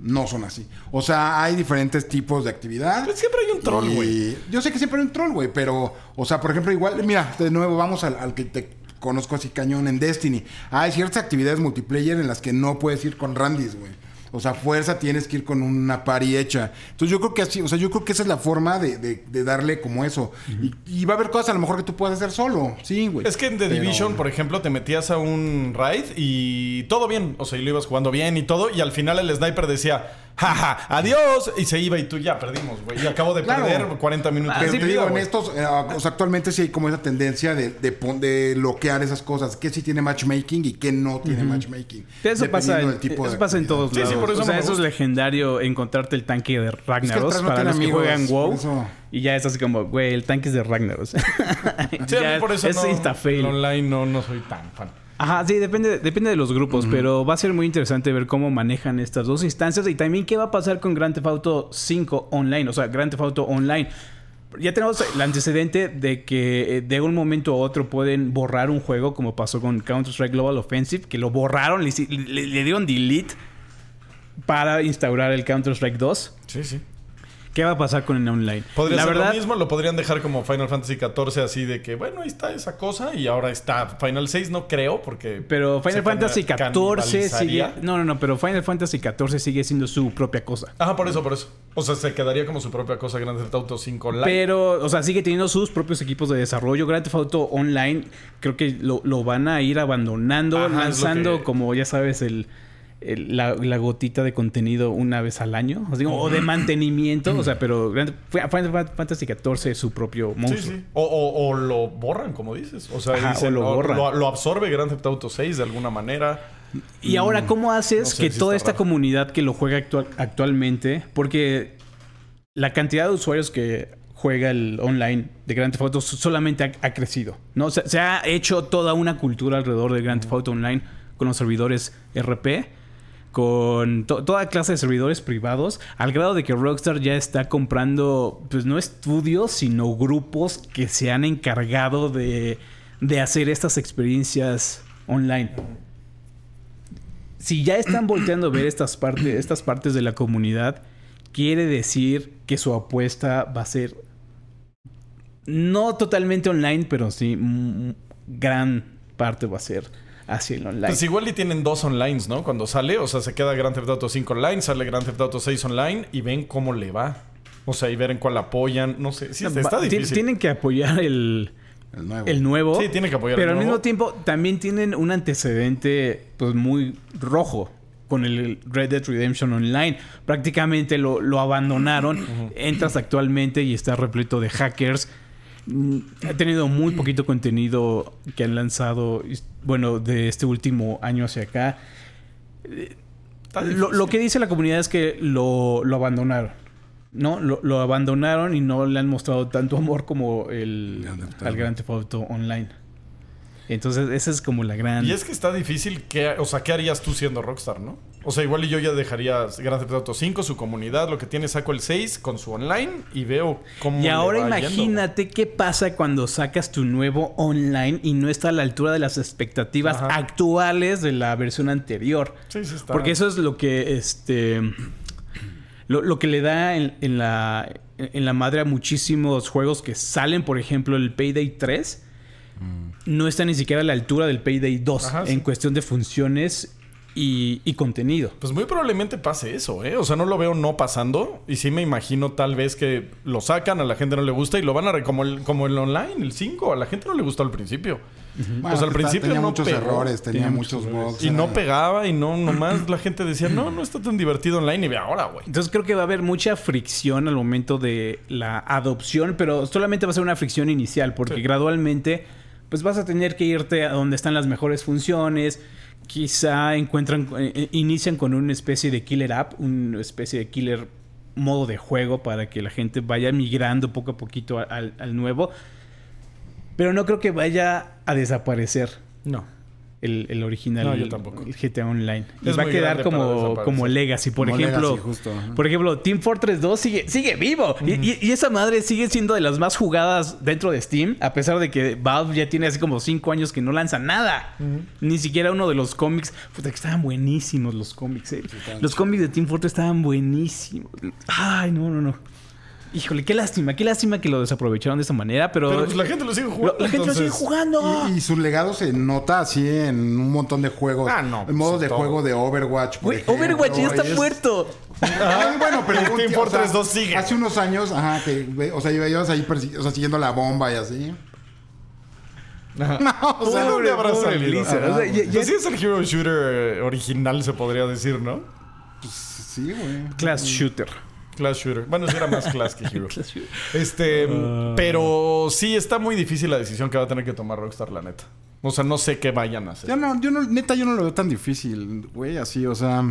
B: no son así. O sea, hay diferentes tipos de actividad.
A: Pues siempre hay un troll, güey.
B: Yo sé que siempre hay un troll, güey, pero, o sea, por ejemplo, igual, mira, de nuevo vamos al, al que te conozco así cañón en Destiny. Hay ciertas actividades multiplayer en las que no puedes ir con Randys, güey. O sea, fuerza tienes que ir con una party hecha. Entonces yo creo que así, o sea, yo creo que esa es la forma de, de- de darle como eso. y, y va a haber cosas a lo mejor que tú puedas hacer solo. Sí, güey.
A: Es que en The
B: Pero-
A: Division, por ejemplo, te metías a un raid y todo bien. O sea, y lo ibas jugando bien y todo. Y al final el sniper decía, jaja, adiós. Y se iba y tú ya perdimos, güey. Y acabo de
B: Claro.
A: perder 40 minutos.
B: Pero
A: de
B: te digo, en estos, eh, o sea, actualmente sí hay como esa tendencia de, de, bloquear esas cosas. Que sí tiene matchmaking y que no tiene matchmaking.
C: Eso pasa, en,
B: del tipo
C: eso
B: de
C: pasa en todos
A: Sí, sí,
C: lados.
A: por eso
C: o sea, eso es legendario encontrarte el tanque de Ragnaros
B: no
C: para los que
B: amigos,
C: juegan
B: por
C: WoW.
B: eso.
C: Y ya es así como, güey, el tanque es de Ragnaros.
A: Sí, a mí
C: Ya
A: por eso
C: es
A: no,
C: insta-fail.
A: online no, no soy tan fan.
C: Ajá, sí, depende, depende de los grupos, pero va a ser muy interesante ver cómo manejan estas dos instancias y también qué va a pasar con Grand Theft Auto 5 online, o sea, Grand Theft Auto Online. Ya tenemos el antecedente de que eh, de un momento a otro pueden borrar un juego, como pasó con Counter-Strike Global Offensive, que lo borraron, le, le- le dieron delete para instaurar el Counter-Strike 2.
A: Sí, sí.
C: ¿Qué va a pasar con el online?
A: Podría ser lo mismo, lo podrían dejar como Final Fantasy XIV, así de que, bueno, ahí está esa cosa y ahora está Final 6, no creo, porque.
C: Pero Final Fantasy XIV sigue. No, no, no, pero Final Fantasy XIV sigue siendo su propia cosa.
A: Ajá, por eso, por eso. O sea, se quedaría como su propia cosa Grand Theft Auto 5 Online.
C: Pero, o sea, sigue teniendo sus propios equipos de desarrollo. Grand Theft Auto Online, creo que lo, van a ir abandonando, lanzando, como ya sabes, el la, gotita de contenido una vez al año. O, de mantenimiento. o sea, pero Final Fantasy XIV es su propio monstruo.
A: O, lo borran, como dices. O sea, lo, lo, absorbe Grand Theft Auto 6 de alguna manera.
C: Y ahora, mm, ¿cómo haces que toda esta comunidad que lo juega actual, actualmente? Porque la cantidad de usuarios que juega el online de Grand Theft Auto solamente ha, crecido. ¿no? se ha hecho toda una cultura alrededor de Grand Theft Auto Online con los servidores RP con toda clase de servidores privados, al grado de que Rockstar ya está comprando, pues no estudios, sino grupos que se han encargado de, de hacer estas experiencias online. Si ya están volteando a ver estas, partes estas partes de la comunidad, quiere decir que su apuesta va a ser no totalmente online, pero sí gran parte va a ser hacia el online.
A: Pues igual y tienen dos online, ¿no? Cuando sale, o sea, se queda Grand Theft Auto 5 online, sale Grand Theft Auto 6 online y ven cómo le va. O sea, y ver en cuál apoyan. No sé. Sí, está, difícil.
C: Tienen que apoyar el, el nuevo.
A: Sí, tienen que apoyar
C: Pero al mismo tiempo también tienen un antecedente pues muy rojo con el Red Dead Redemption Online. Prácticamente lo, lo abandonaron. Entras actualmente y está repleto de hackers ha tenido muy poquito contenido que han lanzado, bueno, de este último año hacia acá. Lo, que dice la comunidad es que lo, abandonaron. ¿No? Lo, abandonaron y no le han mostrado tanto amor como el, al Grand Theft Auto Online. Entonces, esa es como la gran.
A: Y es que está difícil. Que, o sea, ¿qué harías tú siendo Rockstar, no? O sea, igual y yo ya dejaría Grand Theft Auto 5, su comunidad, lo que tiene, saco el 6 con su online y veo cómo.
C: Y ahora imagínate qué pasa cuando sacas tu nuevo online y no está a la altura de las expectativas actuales de la versión anterior. Sí, sí está. Porque eso es lo que este. Lo, que le da en, la, en la madre a muchísimos juegos que salen, por ejemplo, el Payday 3 no está ni siquiera a la altura del Payday 2 en cuestión de funciones y, contenido.
A: Pues muy probablemente pase eso, ¿eh? O sea, no lo veo no pasando. Y sí me imagino tal vez que lo sacan, a la gente no le gusta y lo van a... como el, como el online, el 5, a la gente no le gustó al principio. o sea, al principio
B: tenía muchos errores, tenía, muchos bugs.
A: Y no pegaba y no, nomás la gente decía, no, no está tan divertido online y ve ahora, güey.
C: Entonces creo que va a haber mucha fricción al momento de la adopción, pero solamente va a ser una fricción inicial porque gradualmente pues vas a tener que irte a donde están las mejores funciones. Quizá encuentran, eh, eh, inician con una especie de killer app, una especie de killer modo de juego para que la gente vaya migrando poco a poquito al, al nuevo. Pero no creo que vaya a desaparecer.
A: No
C: el, original, el, GTA Online. Y va a quedar como, como Legacy, por ejemplo. por ejemplo, Team Fortress 2 sigue, sigue vivo. y, esa madre sigue siendo de las más jugadas dentro de Steam, a pesar de que Valve ya tiene así como 5 años que no lanza nada. Ni siquiera uno de los cómics. Puta, que estaban buenísimos los cómics, eh. los cómics de Team Fortress estaban buenísimos. Ay, no, no, no. Híjole, qué lástima, qué lástima que lo desaprovecharon de esa manera, pero...
A: Pero pues la gente lo sigue jugando.
C: La gente lo sigue jugando.
B: Y, su legado se nota así en un montón de juegos.
A: Ah, no.
B: En modos de juego de Overwatch,
C: por Overwatch ya está muerto.
B: bueno, pero
A: el Team Fortress 2 sigue.
B: Hace unos años, ajá, que, o sea, ibas ahí o sea, siguiendo la bomba y así.
A: Ajá. No, o sea, ¿dónde habrá salido? O sea, pues sí es el Hero Shooter original, se podría decir, ¿no?
B: Pues sí, güey.
C: Class Shooter.
A: Class Shooter. Bueno, sí era más Class que Hero. este, ah. pero sí está muy difícil la decisión que va a tener que tomar Rockstar, la neta. O sea, no sé qué vayan a hacer.
B: Yo no, yo no, neta, yo no lo veo tan difícil, güey, así, o sea.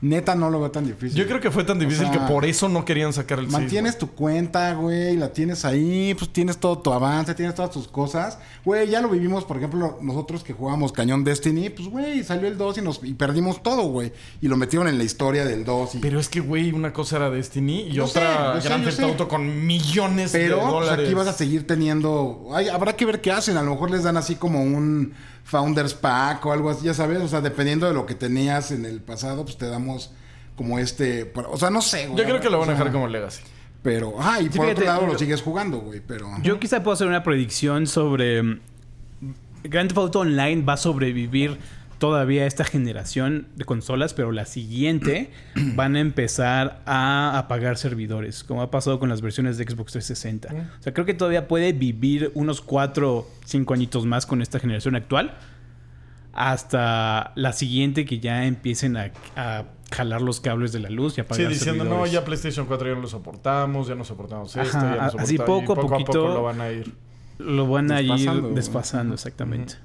B: Neta no lo veo tan difícil.
A: Yo creo que fue tan difícil que por eso no querían sacar el
B: Mantienes tu cuenta, güey, la tienes ahí, pues tienes todo tu avance, tienes todas tus cosas. Güey, ya lo vivimos, por ejemplo, nosotros que jugábamos Cañón Destiny, pues güey, salió el 2 y nos y perdimos todo, güey. Y lo metieron en la historia del 2
A: Pero es que, güey, una cosa era Destiny y otra Grand Theft Auto con millones de dólares. Pero pues,
B: aquí vas a seguir teniendo, habrá que ver qué hacen, a lo mejor les dan así como un Founders Pack o algo así, ya sabes, o sea, dependiendo de lo que tenías en el pasado, pues te damos como este. O sea, no sé,
A: güey. Yo creo que lo van a dejar como Legacy.
B: Pero, ah, y por otro lado lo sigues jugando, güey, pero...
C: Yo quizá puedo hacer una predicción sobre... Mm, Grand Theft Auto Online va a sobrevivir todavía esta generación de consolas, pero la siguiente van a empezar a apagar servidores, como ha pasado con las versiones de Xbox 360. O sea, creo que todavía puede vivir unos 4, 5 añitos más con esta generación actual, hasta la siguiente que ya empiecen a, jalar los cables de la luz y apagar
A: Sí, diciendo, no, ya PlayStation 4 ya no lo soportamos, ya no soportamos esto, ya no soportamos...
C: Así poco, a poquito lo van a ir... Lo van a ir desfasando, exactamente.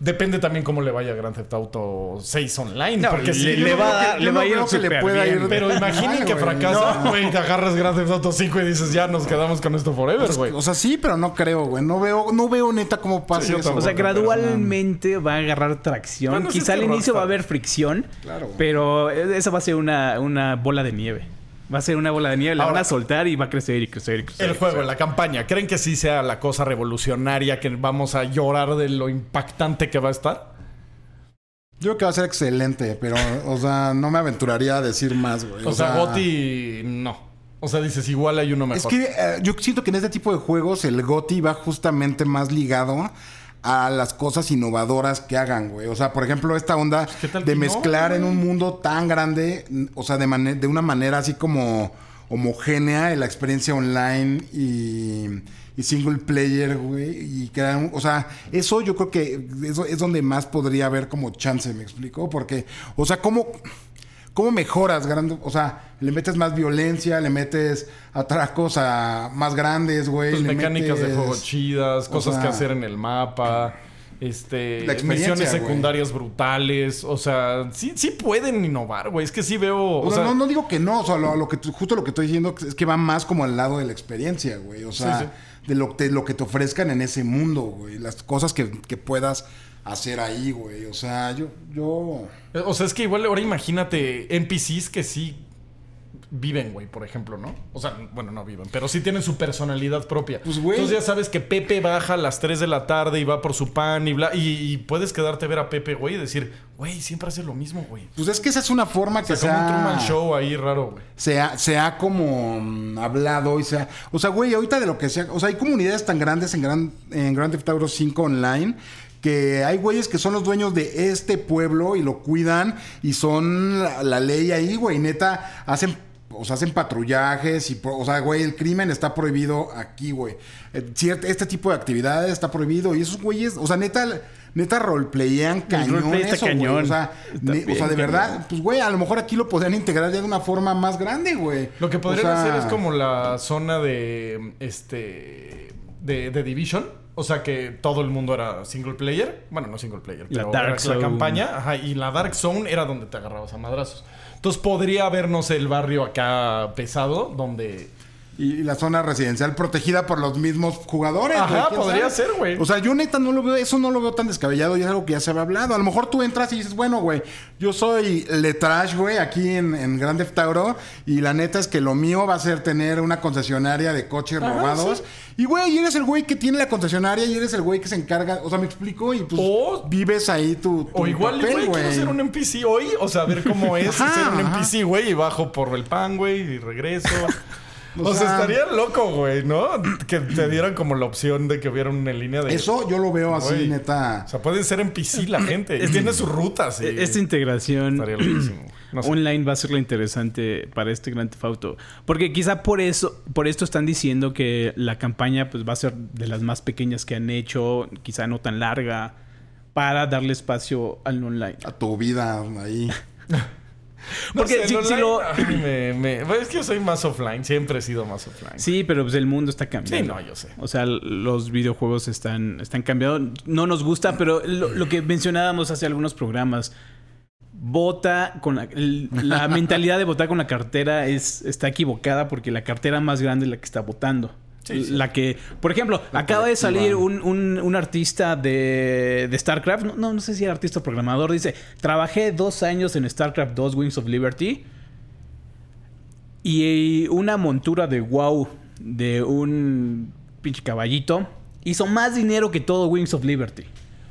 A: Depende también cómo le vaya a Grand Theft Auto 6 online. porque si
C: le, va a, le va a ir super bien.
A: Pero imaginen que fracasa, güey, te agarras Grand Theft Auto 5 y dices, ya nos quedamos con esto forever, pues, güey.
B: O sea, sí, pero no creo, güey. No veo, no veo neta cómo pasa eso.
C: O sea, gradualmente va a agarrar tracción. Quizá al inicio va a haber fricción. Claro. Pero esa va a ser una, una bola de nieve. Va a ser una bola de nieve, la van a soltar y va a crecer y crecer y crecer.
A: El juego, la campaña, ¿creen que sí sea la cosa revolucionaria que vamos a llorar de lo impactante que va a estar?
B: Yo creo que va a ser excelente, pero, o sea, no me aventuraría a decir más, güey.
A: O, sea, Goti, no. O sea, dices, igual hay uno mejor.
B: Es que eh, yo siento que en este tipo de juegos el Goti va justamente más ligado a las cosas innovadoras que hagan, güey. O sea, por ejemplo, esta onda de mezclar en un mundo tan grande, o sea, de, de una manera así como homogénea la experiencia online y, single player, güey. Y crear, o sea, eso yo creo que eso es donde más podría haber como chance, ¿me explico? Porque, o sea, ¿cómo, cómo mejoras? O sea, le metes más violencia, le metes atracos a más grandes, güey.
A: Pues mecánicas de juego chidas, cosas que hacer en el mapa. Este, misiones secundarias brutales, o sea, sí, sí pueden innovar, güey. Es que sí veo.
B: O, sea, no, no digo que no, o sea, lo, que justo lo que estoy diciendo es que va más como al lado de la experiencia, güey. O sea, De, lo, lo que te ofrezcan en ese mundo, güey. Las cosas que, que puedas hacer ahí, güey. O sea, yo, yo.
A: O sea, es que igual ahora imagínate NPCs que sí viven, güey, por ejemplo, ¿no? O sea, bueno, no viven, pero sí tienen su personalidad propia. Pues, güey. Entonces ya sabes que Pepe baja a las 3 de la tarde y va por su pan y bla. Y, puedes quedarte a ver a Pepe, güey, y decir, güey, siempre hace lo mismo, güey.
B: Pues es que esa es una forma que
A: se como un Truman Show ahí raro, güey.
B: Se ha, se ha como mm, hablado y se ha... O sea, güey, ahorita de lo que sea... O sea, hay comunidades tan grandes en Grand, en Grand Theft Auto 5 online que hay güeyes que son los dueños de este pueblo y lo cuidan y son la, la ley ahí, güey. Neta, hacen o sea, hacen patrullajes y, o sea, güey, el crimen está prohibido aquí, güey. Eh, este tipo de actividades está prohibido y esos güeyes, o sea, neta, neta roleplayan cañón eso, cañón. O sea, o sea, de verdad, pues, güey, a lo mejor aquí lo podrían integrar ya de una forma más grande, güey.
A: Lo que podrían hacer es como la zona de, este, de, de Division. O sea que todo el mundo era single player. Bueno, no single player, pero la, la campaña. Ajá, y la Dark Zone era donde te agarrabas a madrazos. Entonces podría vernos el barrio acá pesado, donde
B: y la zona residencial protegida por los mismos jugadores.
A: Ajá, podría ser, güey.
B: O sea, yo neta no lo veo, eso no lo veo tan descabellado y es algo que ya se había hablado. A lo mejor tú entras y dices, bueno, güey, yo soy letrash, güey, aquí en, en Grand Theft Auto y la neta es que lo mío va a ser tener una concesionaria de coches robados. Y, güey, eres el güey que tiene la concesionaria y eres el güey que se encarga, o sea, me explico, y pues vives ahí tu,
A: O igual, güey, quiero ser un NPC hoy, o sea, ver cómo es ser un NPC, güey, y bajo por el pan, güey, y regreso. O, sea, estaría loco, güey, ¿no? Que te dieran como la opción de que hubiera una línea de.
B: Eso yo lo veo así, neta.
A: O sea, pueden ser en PC la gente. y tiene sus rutas.
C: Y... Esta integración online va a ser lo interesante para este Gran Theft Porque quizá por eso, por esto están diciendo que la campaña pues va a ser de las más pequeñas que han hecho, quizá no tan larga, para darle espacio al online.
B: A tu vida ahí.
C: Porque si, lo...
A: es que yo soy más offline, siempre he sido más offline.
C: Sí, pero pues el mundo está cambiando.
A: Sí, no, yo sé.
C: O sea, los videojuegos están, están cambiando. No nos gusta, pero lo, que mencionábamos hace algunos programas, vota con la, mentalidad de votar con la cartera es, está equivocada porque la cartera más grande es la que está votando la que, por ejemplo, acaba de salir un, un, artista de, de StarCraft, no, no, sé si era artista o programador, dice, trabajé dos años en StarCraft 2 Wings of Liberty y una montura de WoW de un pinche caballito hizo más dinero que todo Wings of Liberty.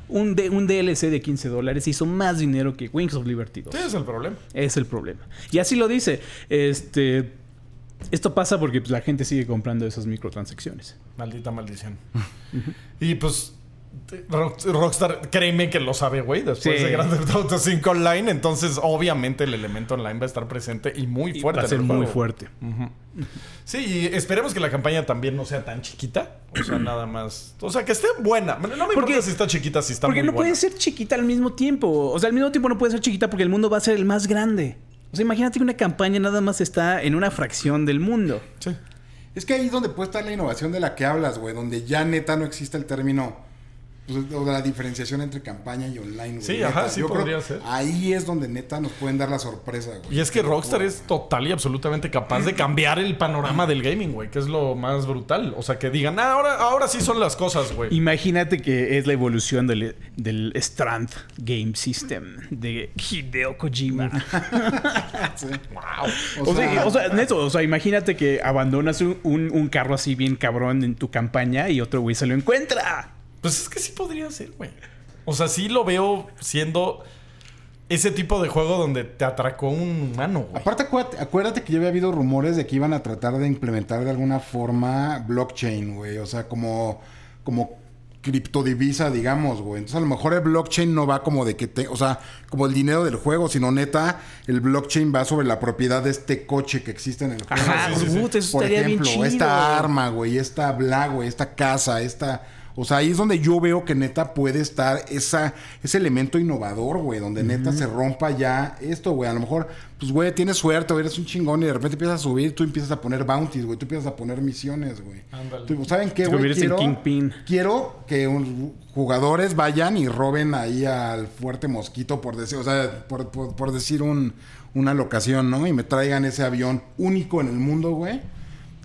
C: Un, un DLC de 15 dólares hizo más dinero que Wings of Liberty 2.
A: Ese es el problema.
C: Es el problema. Y así lo dice. Este Esto pasa porque pues, la gente sigue comprando esas microtransacciones.
A: Maldita maldición. y pues Rockstar, créeme que lo sabe, güey, después de Grand Theft Auto 5 Online. Entonces, obviamente, el elemento online va a estar presente y muy fuerte.
C: va a ser muy fuerte.
A: Sí, y esperemos que la campaña también no sea tan chiquita. O sea, nada más. O sea, que esté buena. No me porque, importa si está chiquita, si está
C: Porque no puede ser chiquita al mismo tiempo. O sea, al mismo tiempo no puede ser chiquita porque el mundo va a ser el más grande. O sea, imagínate que una campaña nada más está en una fracción del mundo.
B: Sí. Es que ahí es donde puede estar la innovación de la que hablas, güey. Donde ya neta no existe el término pues, o la diferenciación entre campaña y online.
A: Sí, ajá, sí podría ser.
B: Ahí es donde neta nos pueden dar la sorpresa,
A: güey. Y es que Rockstar es total y absolutamente capaz de cambiar el panorama del gaming, güey, que es lo más brutal. O sea, que digan, ah, ahora, ahora sí son las cosas, güey.
C: Imagínate que es la evolución del, del Strand Game System de Hideo Kojima. wow. O, sea, o, sea, neto, o sea, imagínate que abandonas un, un carro así bien cabrón en tu campaña y otro güey se lo encuentra.
A: Pues es que sí podría ser, güey. O sea, sí lo veo siendo ese tipo de juego donde te atracó un humano, güey.
B: Aparte, acuérdate, que ya había habido rumores de que iban a tratar de implementar de alguna forma blockchain, güey. O sea, como, como criptodivisa, digamos, güey. Entonces, a lo mejor el blockchain no va como de que te, o sea, como el dinero del juego, sino neta, el blockchain va sobre la propiedad de este coche que existe en el juego.
C: Ajá, Por ejemplo,
B: esta arma, güey, esta bla, güey, esta casa, esta o sea, ahí es donde yo veo que neta puede estar esa, ese elemento innovador, güey, donde neta se rompa ya esto, güey. A lo mejor, pues, güey, tienes suerte, o eres un chingón y de repente empiezas a subir, tú empiezas a poner bounties, güey, tú empiezas a poner misiones, güey. ¿Saben qué, güey? Quiero, quiero que jugadores vayan y roben ahí al fuerte mosquito, por decir, o sea, por, decir un, una locación, ¿no? Y me traigan ese avión único en el mundo, güey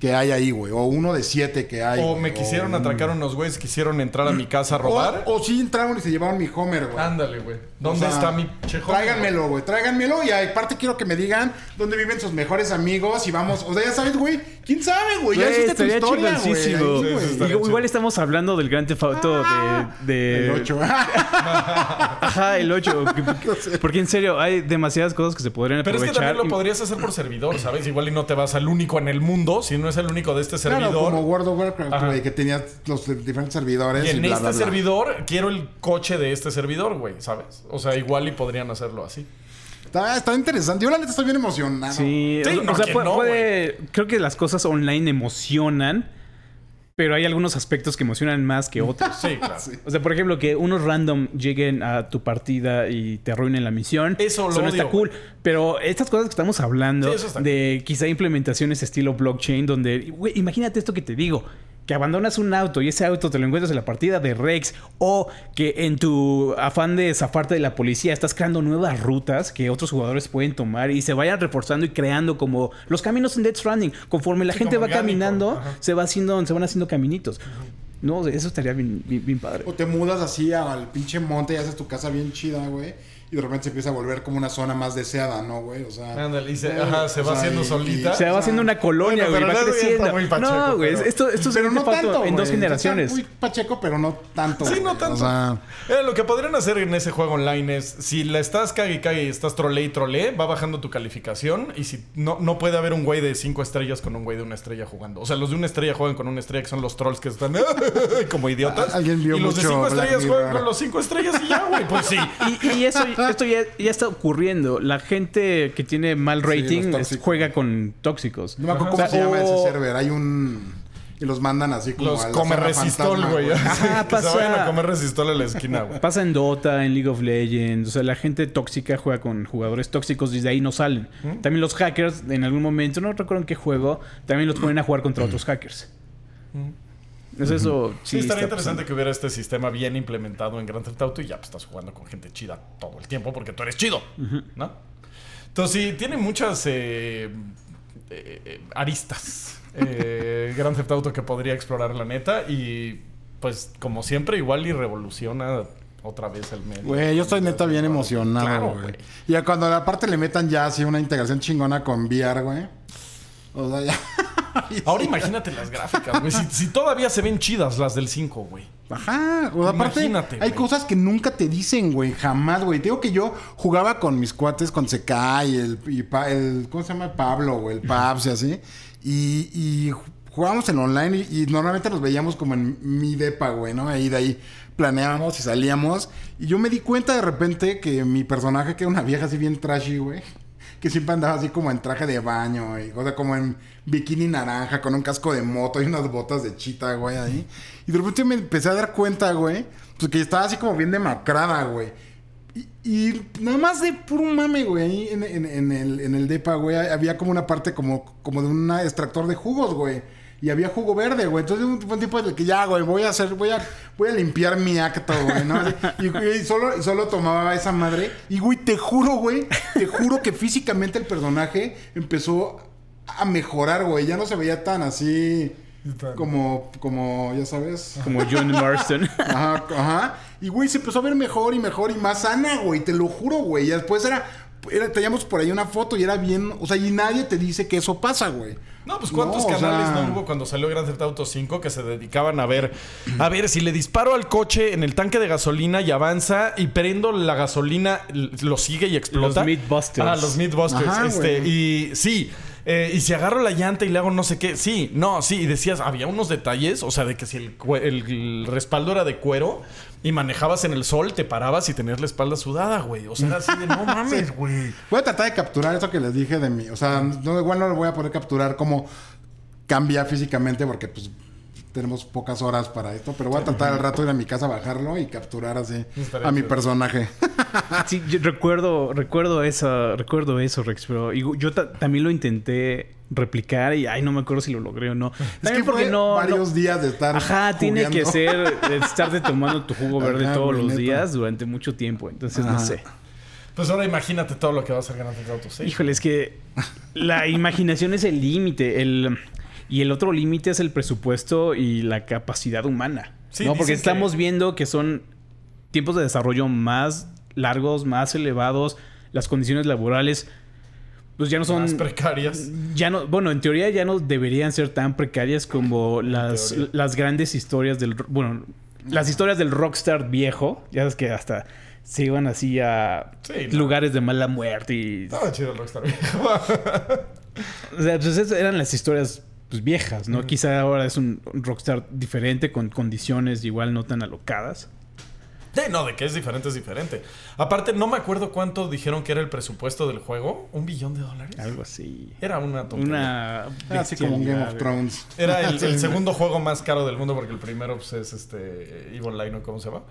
B: que hay ahí, güey. O uno de siete que hay.
A: O me quisieron atracar unos güeyes, quisieron entrar a mi casa a robar.
B: O, sí entraron y se llevaron mi Homer, güey.
A: Ándale, güey. ¿Dónde está mi
B: che Tráiganmelo, güey. Tráiganmelo. Y aparte quiero que me digan dónde viven sus mejores amigos y vamos. O sea, ya sabes, güey. ¿Quién sabe, güey? Ya hiciste tu historia,
C: güey. Igual estamos hablando del Gran Theft ah. de,
B: El 8.
C: Ajá, el 8. Porque en serio, hay demasiadas cosas que se podrían aprovechar. Pero es que
A: también lo podrías hacer por servidor, ¿sabes? Igual y no te vas al único en el mundo, sino es el único de este servidor. Claro,
B: como World of Warcraft, güey, que tenía los diferentes servidores.
A: Y en este servidor quiero el coche de este servidor, güey, ¿sabes? O sea, igual y podrían hacerlo así.
B: Está, está interesante. Yo la neta estoy bien emocionado.
C: Sí, o, sea, puede, creo que las cosas online emocionan. Pero hay algunos aspectos que emocionan más que otros.
A: Sí, claro. O
C: sea, por ejemplo, que unos random lleguen a tu partida y te arruinen la misión.
A: Eso,
C: lo no está cool. Pero estas cosas que estamos hablando de quizá implementaciones estilo blockchain, donde, güey, imagínate esto que te digo que abandonas un auto y ese auto te lo encuentras en la partida de Rex o que en tu afán de zafarte de la policía estás creando nuevas rutas que otros jugadores pueden tomar y se vayan reforzando y creando como los caminos en Dead Stranding. Conforme la gente va caminando, se va haciendo, se van haciendo caminitos. No, eso estaría bien, bien, padre.
B: O te mudas así al pinche monte y haces tu casa bien chida, güey y de repente se empieza a volver como una zona más deseada, ¿no, güey? O sea.
A: Ándale, y se, ajá, se va haciendo solita.
C: se va haciendo una colonia, güey. va creciendo. no, güey. Esto, esto pero no tanto, en dos generaciones.
B: muy pacheco, pero no tanto.
A: Sí, no tanto. O sea, eh, lo que podrían hacer en ese juego online es: si la estás cague y cague y estás trole y trole, va bajando tu calificación. Y si no, no puede haber un güey de cinco estrellas con un güey de una estrella jugando. O sea, los de una estrella juegan con una estrella que son los trolls que están como idiotas.
B: Alguien vio
A: y los de cinco estrellas juegan con los cinco estrellas y ya, güey. Pues sí.
C: y eso esto ya, está ocurriendo. La gente que tiene mal rating juega con tóxicos.
B: No me acuerdo cómo se llama ese server. Hay un... Y los mandan así como
A: Los come resistol, güey. Ah, pasa... Se vayan a comer resistol en la esquina, güey.
C: Pasa en Dota, en League of Legends. O sea, la gente tóxica juega con jugadores tóxicos y de ahí no salen. ¿Mm? También los hackers, en algún momento, no recuerdo en qué juego, también los ponen a jugar contra otros hackers. ¿Mm? Es eso.
A: Sí, estaría interesante que hubiera este sistema bien implementado en Grand Theft Auto y ya pues, estás jugando con gente chida todo el tiempo porque tú eres chido, ¿no? Entonces sí, tiene muchas eh, eh, aristas eh, Grand Theft Auto que podría explorar la neta y pues como siempre igual y revoluciona otra vez el medio.
B: Güey, yo estoy neta bien emocionado, güey. Y cuando aparte le metan ya así una integración chingona con VR, güey. O sea, ya.
A: Ahora imagínate las gráficas, güey. Si, todavía se ven chidas las del 5, güey.
B: Ajá. O aparte, Imagínate, hay cosas que nunca te dicen, güey. Jamás, güey. Te digo que yo jugaba con mis cuates, con Sekai, y el, y el ¿cómo se llama? Pablo, o el Pabs y así. Y, y jugábamos en online y, y, normalmente nos veíamos como en mi depa, güey, ¿no? Ahí de ahí planeábamos y salíamos. Y yo me di cuenta de repente que mi personaje, que era una vieja así bien trashy, güey que siempre andaba así como en traje de baño, y, o sea, como en bikini naranja, con un casco de moto y unas botas de chita, güey, ahí. Y de repente me empecé a dar cuenta, güey, pues que estaba así como bien demacrada, güey. Y, nada más de puro mame, güey, ahí en, en, el, en el depa, güey, había como una parte como, como de un extractor de jugos, güey y había jugo verde, güey. Entonces un, un tipo de que ya, güey, voy a hacer, voy a, voy a limpiar mi acto, güey, ¿no? Y, solo, solo tomaba esa madre. Y, güey, te juro, güey, te juro que físicamente el personaje empezó a mejorar, güey. Ya no se veía tan así como, como, ya sabes.
C: Como John Marston.
B: Ajá, ajá. Y, güey, se empezó a ver mejor y mejor y más sana, güey. Te lo juro, güey. Y después era, era, teníamos por ahí una foto y era bien, o sea, y nadie te dice que eso pasa, güey.
A: No, pues cuántos canales no hubo cuando salió Grand Theft Auto 5 que se dedicaban a ver, a ver si le disparo al coche en el tanque de gasolina y avanza y prendo la gasolina, lo sigue y explota.
C: Los Meatbusters.
A: Ah, los Meatbusters. este, y sí. Eh, y si agarro la llanta y le hago no sé qué. Sí, no, sí. Y decías, había unos detalles. O sea, de que si el, el, respaldo era de cuero y manejabas en el sol, te parabas y tenías la espalda sudada, güey. O sea, era así de no mames, güey.
B: Voy a tratar de capturar eso que les dije de mí. O sea, no, igual no lo voy a poder capturar como cambia físicamente porque pues tenemos pocas horas para esto, pero voy a tratar al rato de ir a mi casa a bajarlo y capturar así a mi personaje.
C: sí, yo recuerdo, recuerdo eso, recuerdo eso, Rex, pero yo también lo intenté replicar y ay no me acuerdo si lo logré o no.
B: Es que porque no varios días de estar
C: Ajá, tiene que ser estarte tomando tu jugo verde todos los días durante mucho tiempo, entonces no sé.
A: Pues ahora imagínate todo lo que va a hacer Grand Theft Auto 6.
C: Híjole, es que la imaginación es el límite, el y el otro límite es el presupuesto y la capacidad humana. ¿no? Porque estamos viendo que son tiempos de desarrollo más largos, más elevados, las condiciones laborales pues ya no son
A: más precarias.
C: Ya no, bueno, en teoría ya no deberían ser tan precarias como las, las grandes historias del bueno, las historias del rockstar viejo, ya sabes que hasta se iban así a lugares de mala muerte y
A: estaba chido el rockstar viejo.
C: o sea, pues esas eran las historias pues, viejas, ¿no? Quizá ahora es un rockstar diferente, con condiciones igual no tan alocadas.
A: no, de que es diferente, es diferente. Aparte, no me acuerdo cuánto dijeron que era el presupuesto del juego. ¿Un billón de dólares?
C: Algo así.
A: Era una
C: tontería.
B: Una... así como Game of Thrones.
A: Era el, segundo juego más caro del mundo porque el primero pues, es este Evil Online, ¿cómo se llama?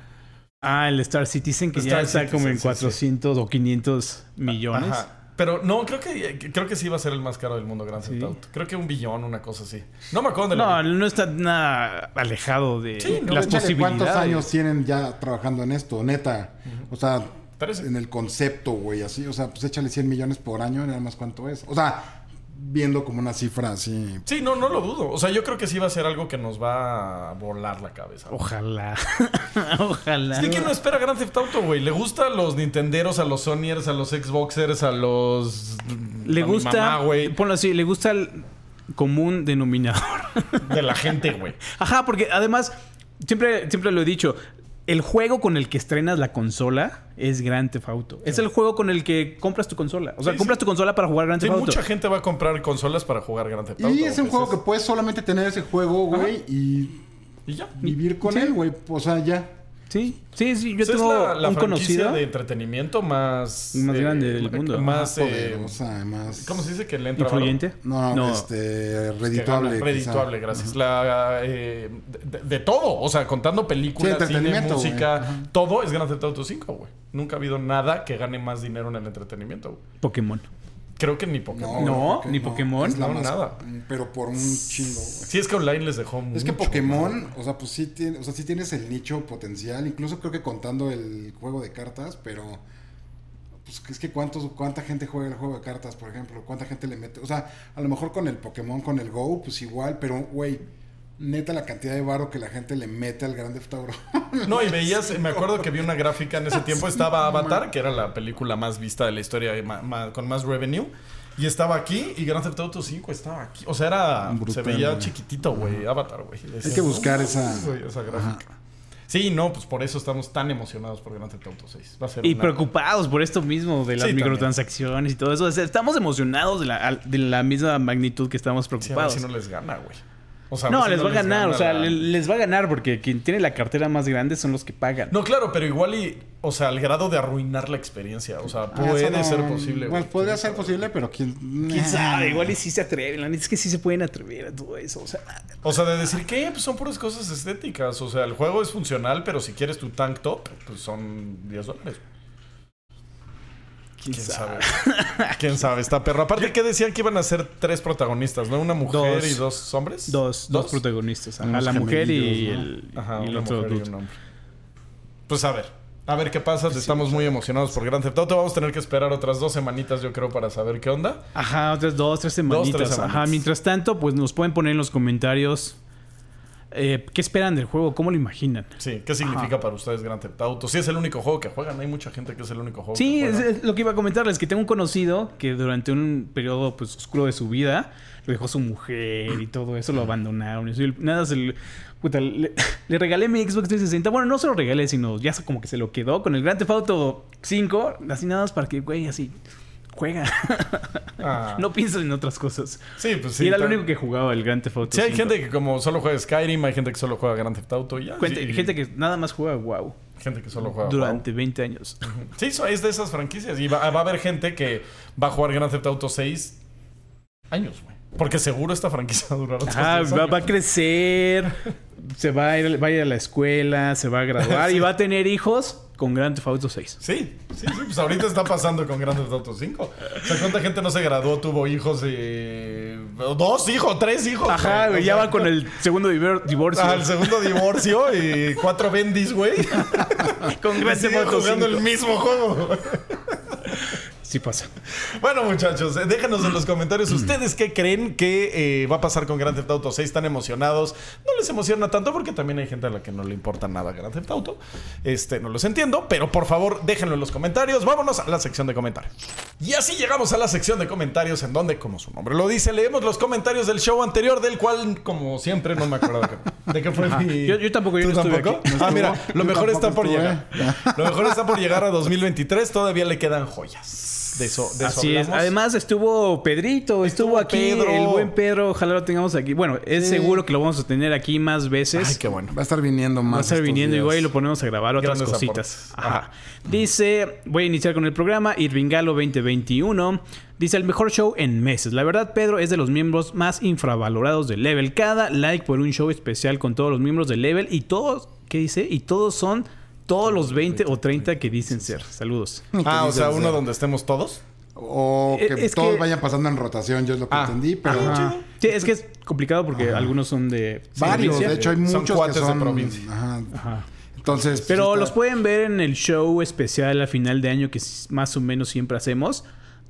C: Ah, el Star Citizen que ya está como en 400 o 500 millones. Ajá.
A: Pero no, creo que creo que sí va a ser el más caro del mundo Grand Theft Auto. Creo que un billón, una cosa así. No me acuerdo de
C: No, no está nada alejado de las posibilidades.
B: ¿Cuántos años tienen ya trabajando en esto? Neta. O sea, en el concepto, güey, así. O sea, pues échale 100 millones por año, nada más cuánto es. O sea, viendo como una cifra así.
A: Sí, no, no lo dudo. O sea, yo creo que sí va a ser algo que nos va a volar la cabeza.
C: Ojalá. Ojalá.
A: Es que no espera Grand Theft Auto, güey. Le gusta a los Nintenderos, a los Sonyers, a los Xboxers, a los.
C: Le gusta. güey. Ponlo así, le gusta el común denominador.
A: De la gente, güey.
C: Ajá, porque además, siempre, siempre lo he dicho el juego con el que estrenas la consola es Grand Theft Auto. Es el juego con el que compras tu consola. O sea, compras tu consola para jugar Grand Theft Auto.
A: Mucha gente va a comprar consolas para jugar Grand Theft Auto.
B: Y es un juego que puedes solamente tener ese juego, güey, y, y ya. Vivir con él, güey. O sea, ya.
C: Sí, sí, sí. Yo tengo
A: la,
C: un conocido
A: de entretenimiento más
C: más grande del eh, mundo,
A: más,
B: eh, más
A: ¿Cómo se dice que le entra
C: influyente?
B: No, no, este redituable.
A: redituable, gracias. La eh, de, todo, o sea, contando películas, cine, música, todo es Grand Theft Auto 5, güey. Nunca ha habido nada que gane más dinero en el entretenimiento, güey.
C: Pokémon.
A: Creo que ni Pokémon.
C: No, ni Pokémon.
A: No, nada.
B: Pero por un chingo.
A: Sí, es que online les dejó mucho.
B: Es que Pokémon, o sea, pues sí, tiene, o sea, sí tienes el nicho potencial. Incluso creo que contando el juego de cartas, pero. Pues es que cuántos, cuánta gente juega el juego de cartas, por ejemplo. Cuánta gente le mete. O sea, a lo mejor con el Pokémon, con el Go, pues igual, pero, güey neta la cantidad de varo que la gente le mete al Grande Theft
A: no, y veías, me acuerdo que vi una gráfica en ese tiempo, estaba Avatar, que era la película más vista de la historia, con más revenue. Y estaba aquí y Grand Theft Auto 5 estaba aquí. O sea, era. se veía chiquitito, güey. Avatar, güey.
B: Hay que buscar esa.
A: esa gráfica. Sí, no, pues por eso estamos tan emocionados por Grand Theft Auto 6.
C: Va a ser y preocupados por esto mismo de las microtransacciones y todo eso. estamos emocionados de la, de la misma magnitud que estamos preocupados.
A: si no les gana, güey
C: no, les va a ganar, o sea, les va a ganar porque quien tiene la cartera más grande son los que pagan.
A: No, claro, pero igual y, o sea, al grado de arruinar la experiencia, o sea, ah, puede ser posible.
B: Bueno, podría ser posible, pero quién...
C: ¿Quién sabe? Igual y sí se atreven, es que sí se pueden atrever a todo eso, o sea...
A: O sea, de decir que pues son puras cosas estéticas, o sea, el juego es funcional, pero si quieres tu tank top, pues son 10 dólares. ¿Quién, sabe? ¿Quién sabe? Está perro. Aparte, ¿qué decían que iban a ser tres protagonistas? ¿No? ¿Una mujer y dos hombres?
C: Dos, dos, protagonistas. a la mujer y el, otro
A: Pues a ver. A ver qué pasa. Estamos muy emocionados por Grand Theft Auto. Vamos a tener que esperar otras dos semanitas, yo creo, para saber qué onda.
C: Ajá, otras dos, tres semanitas. Ajá. Mientras tanto, pues nos pueden poner en los comentarios eh, ¿Qué esperan del juego? ¿Cómo lo imaginan?
A: Sí, ¿qué significa para ustedes Grand Theft Auto? Sí, es el único juego que juegan. Hay mucha gente que es el único juego
C: sí, que juega. es, lo que iba a comentarles. Que tengo un conocido que durante un periodo pues, oscuro de su vida lo dejó su mujer y todo eso, lo abandonaron. Y nada, se le, puta, le, regalé mi Xbox 360. Bueno, no se lo regalé, sino ya como que se lo quedó con el Grand Theft Auto 5. Así nada más para que, güey, así juega. Ah. no pienso en otras cosas.
A: Sí, pues sí.
C: Y era el único que jugaba el Grand Theft Auto.
A: Sí, hay gente que como solo juega Skyrim, hay gente que solo juega Grand Theft Auto y ya.
C: Gente, que nada más juega WoW.
A: Gente que solo juega
C: Durante 20 años.
A: Sí, es de esas franquicias. Y va, a haber gente que va a jugar Grand Theft Auto 6 años, güey. Porque seguro esta franquicia va a durar otros
C: ah, va, va, a crecer, se va a, ir, va a ir a la escuela, se va a graduar y va a tener hijos con Grand Theft Auto 6.
A: Sí, sí, sí. Pues ahorita está pasando con Grand Theft Auto 5. O sea, ¿cuánta gente no se graduó, tuvo hijos y... Dos hijos, tres hijos.
C: Ajá, güey. Ya van con el segundo divorcio.
A: Ah, el segundo divorcio y cuatro bendis, güey.
C: con Grand Theft Auto
A: jugando el mismo juego.
C: Sí pasa.
A: Bueno, muchachos, eh, déjanos en los comentarios ustedes qué creen que eh, va a pasar con Grand Theft Auto 6. ¿Están emocionados? No les emociona tanto porque también hay gente a la que no le importa nada Grand Theft Auto. Este, no los entiendo, pero por favor, déjenlo en los comentarios. Vámonos a la sección de comentarios. Y así llegamos a la sección de comentarios en donde, como su nombre lo dice, leemos los comentarios del show anterior, del cual, como siempre, no me acuerdo de qué, fue mi...
C: yo, tampoco, yo tampoco?
A: ah, mira, lo mejor está por llegar. Lo mejor está por llegar a 2023. Todavía le quedan joyas. De eso, de
C: Así es. Además estuvo Pedrito, estuvo, aquí el buen Pedro, ojalá lo tengamos aquí. Bueno, es seguro que lo vamos a tener aquí más veces.
A: Ay, qué bueno.
B: Va a estar viniendo más.
C: Va a estar viniendo igual y lo ponemos a grabar otras cositas. Ajá. Dice, voy a iniciar con el programa Irvingalo 2021. Dice el mejor show en meses. La verdad, Pedro es de los miembros más infravalorados de Level. Cada like por un show especial con todos los miembros de Level y todos, ¿qué dice? Y todos son todos los 20 o 30 que dicen ser. Saludos.
A: Ah, o sea, uno donde estemos todos.
B: O eh, que todos vayan pasando en rotación, yo es lo que ah. entendí, pero...
C: Sí, es que es complicado porque algunos son de...
B: Varios, de hecho hay muchos
A: que son... de provincia.
B: Ajá. Entonces...
C: Pues, pero los pueden ver en el show especial a final de año que más o menos siempre hacemos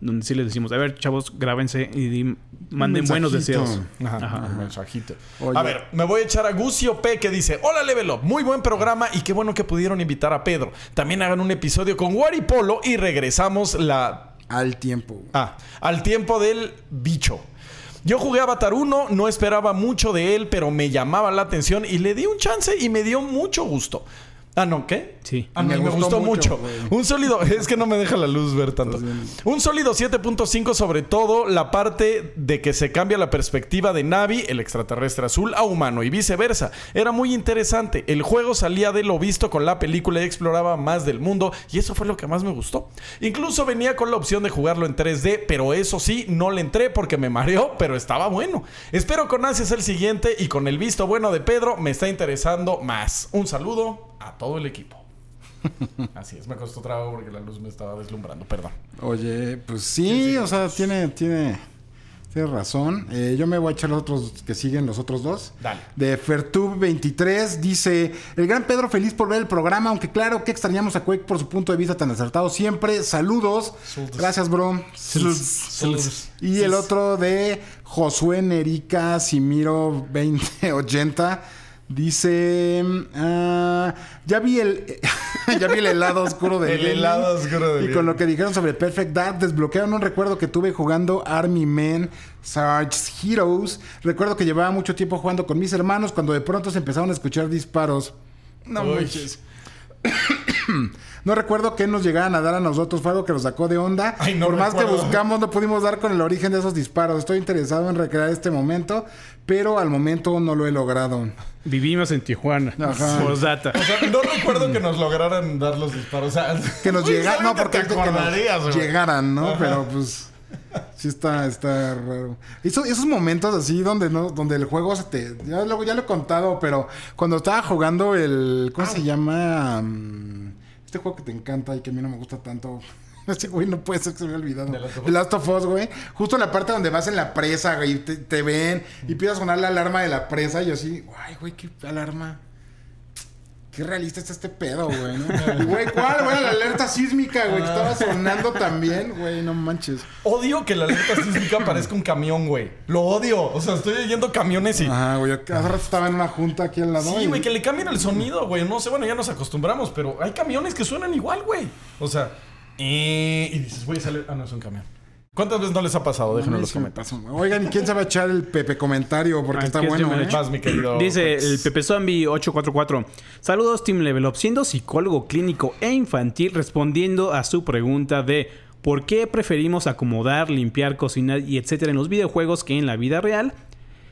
C: donde sí les decimos, a ver, chavos, grábense y manden buenos deseos.
A: Ajá, mensajito. A ver, me voy a echar a Gucio P que dice, hola Level Up, muy buen programa y qué bueno que pudieron invitar a Pedro. También hagan un episodio con Wari Polo y regresamos la...
B: Al tiempo.
A: Ah, al tiempo del bicho. Yo jugué Avatar 1, no esperaba mucho de él, pero me llamaba la atención y le di un chance y me dio mucho gusto. Ah, no, ¿qué?
C: Sí.
A: A mí me, gustó, mucho. Un sólido, es que no me deja la luz ver tanto. Un sólido 7.5 sobre todo la parte de que se cambia la perspectiva de Navi, el extraterrestre azul, a humano y viceversa. Era muy interesante. El juego salía de lo visto con la película y exploraba más del mundo y eso fue lo que más me gustó. Incluso venía con la opción de jugarlo en 3D, pero eso sí, no le entré porque me mareó, pero estaba bueno. Espero con ansias el siguiente y con el visto bueno de Pedro me está interesando más. Un saludo a todo el equipo. Así es, me costó trabajo porque la luz me estaba deslumbrando, perdón.
B: Oye, pues sí, o sea, tiene, tiene, tiene razón. Eh, yo me voy a echar los otros que siguen, los otros dos.
A: Dale.
B: De Fertub23 dice: El gran Pedro, feliz por ver el programa, aunque claro que extrañamos a Quake por su punto de vista tan acertado siempre. Saludos. Gracias, bro. Y el otro de Josué Nerica Simiro 2080 Dice, ah, ya vi el ya vi el helado oscuro de
A: El helado oscuro de
B: Y con lo que dijeron sobre Perfect Dark desbloquearon un recuerdo que tuve jugando Army Men Sarge Heroes. Recuerdo que llevaba mucho tiempo jugando con mis hermanos cuando de pronto se empezaron a escuchar disparos. No manches. No recuerdo que nos llegaran a dar a nosotros, fue algo que nos sacó de onda. Por más que buscamos, no pudimos dar con el origen de esos disparos. Estoy interesado en recrear este momento, pero al momento no lo he logrado.
C: Vivimos en Tijuana. Ajá.
A: O sea, no recuerdo que nos lograran dar los disparos.
B: que nos llegaran, no, porque que nos llegaran, ¿no? Pero pues sí está, está raro. Esos, esos momentos así donde no, donde el juego se te. Ya lo, ya lo he contado, pero cuando estaba jugando el. ¿Cómo se llama? Mm, este juego que te encanta y que a mí no me gusta tanto. Este güey no puede ser que se me haya olvidado. The Last of Us, güey. Justo la parte donde vas en la presa, güey, te, te ven y empieza a sonar la alarma de la presa y yo así, ay, güey, qué alarma. Qué realista está este pedo, güey. ¿no? güey, ¿cuál? Güey, la alerta sísmica, güey, que estaba sonando también, güey, no manches.
A: Odio que la alerta sísmica parezca un camión, güey. Lo odio. O sea, estoy oyendo camiones y.
B: Ajá, güey. Hace rato estaba en una junta aquí al lado.
A: Sí, güey, que le cambien el sonido, güey. No sé, bueno, ya nos acostumbramos, pero hay camiones que suenan igual, güey. O sea, y, y dices, güey, sale. Ah, no, es un camión. ¿Cuántas veces no les ha pasado? Déjenme los comentarios.
B: Oigan, ¿y quién se va a echar el Pepe comentario? Porque está bueno. ¿eh?
A: mi querido
C: Dice el Pepe Zombie 844. Saludos, Team Level Up. Siendo psicólogo clínico e infantil, respondiendo a su pregunta de por qué preferimos acomodar, limpiar, cocinar y etcétera en los videojuegos que en la vida real,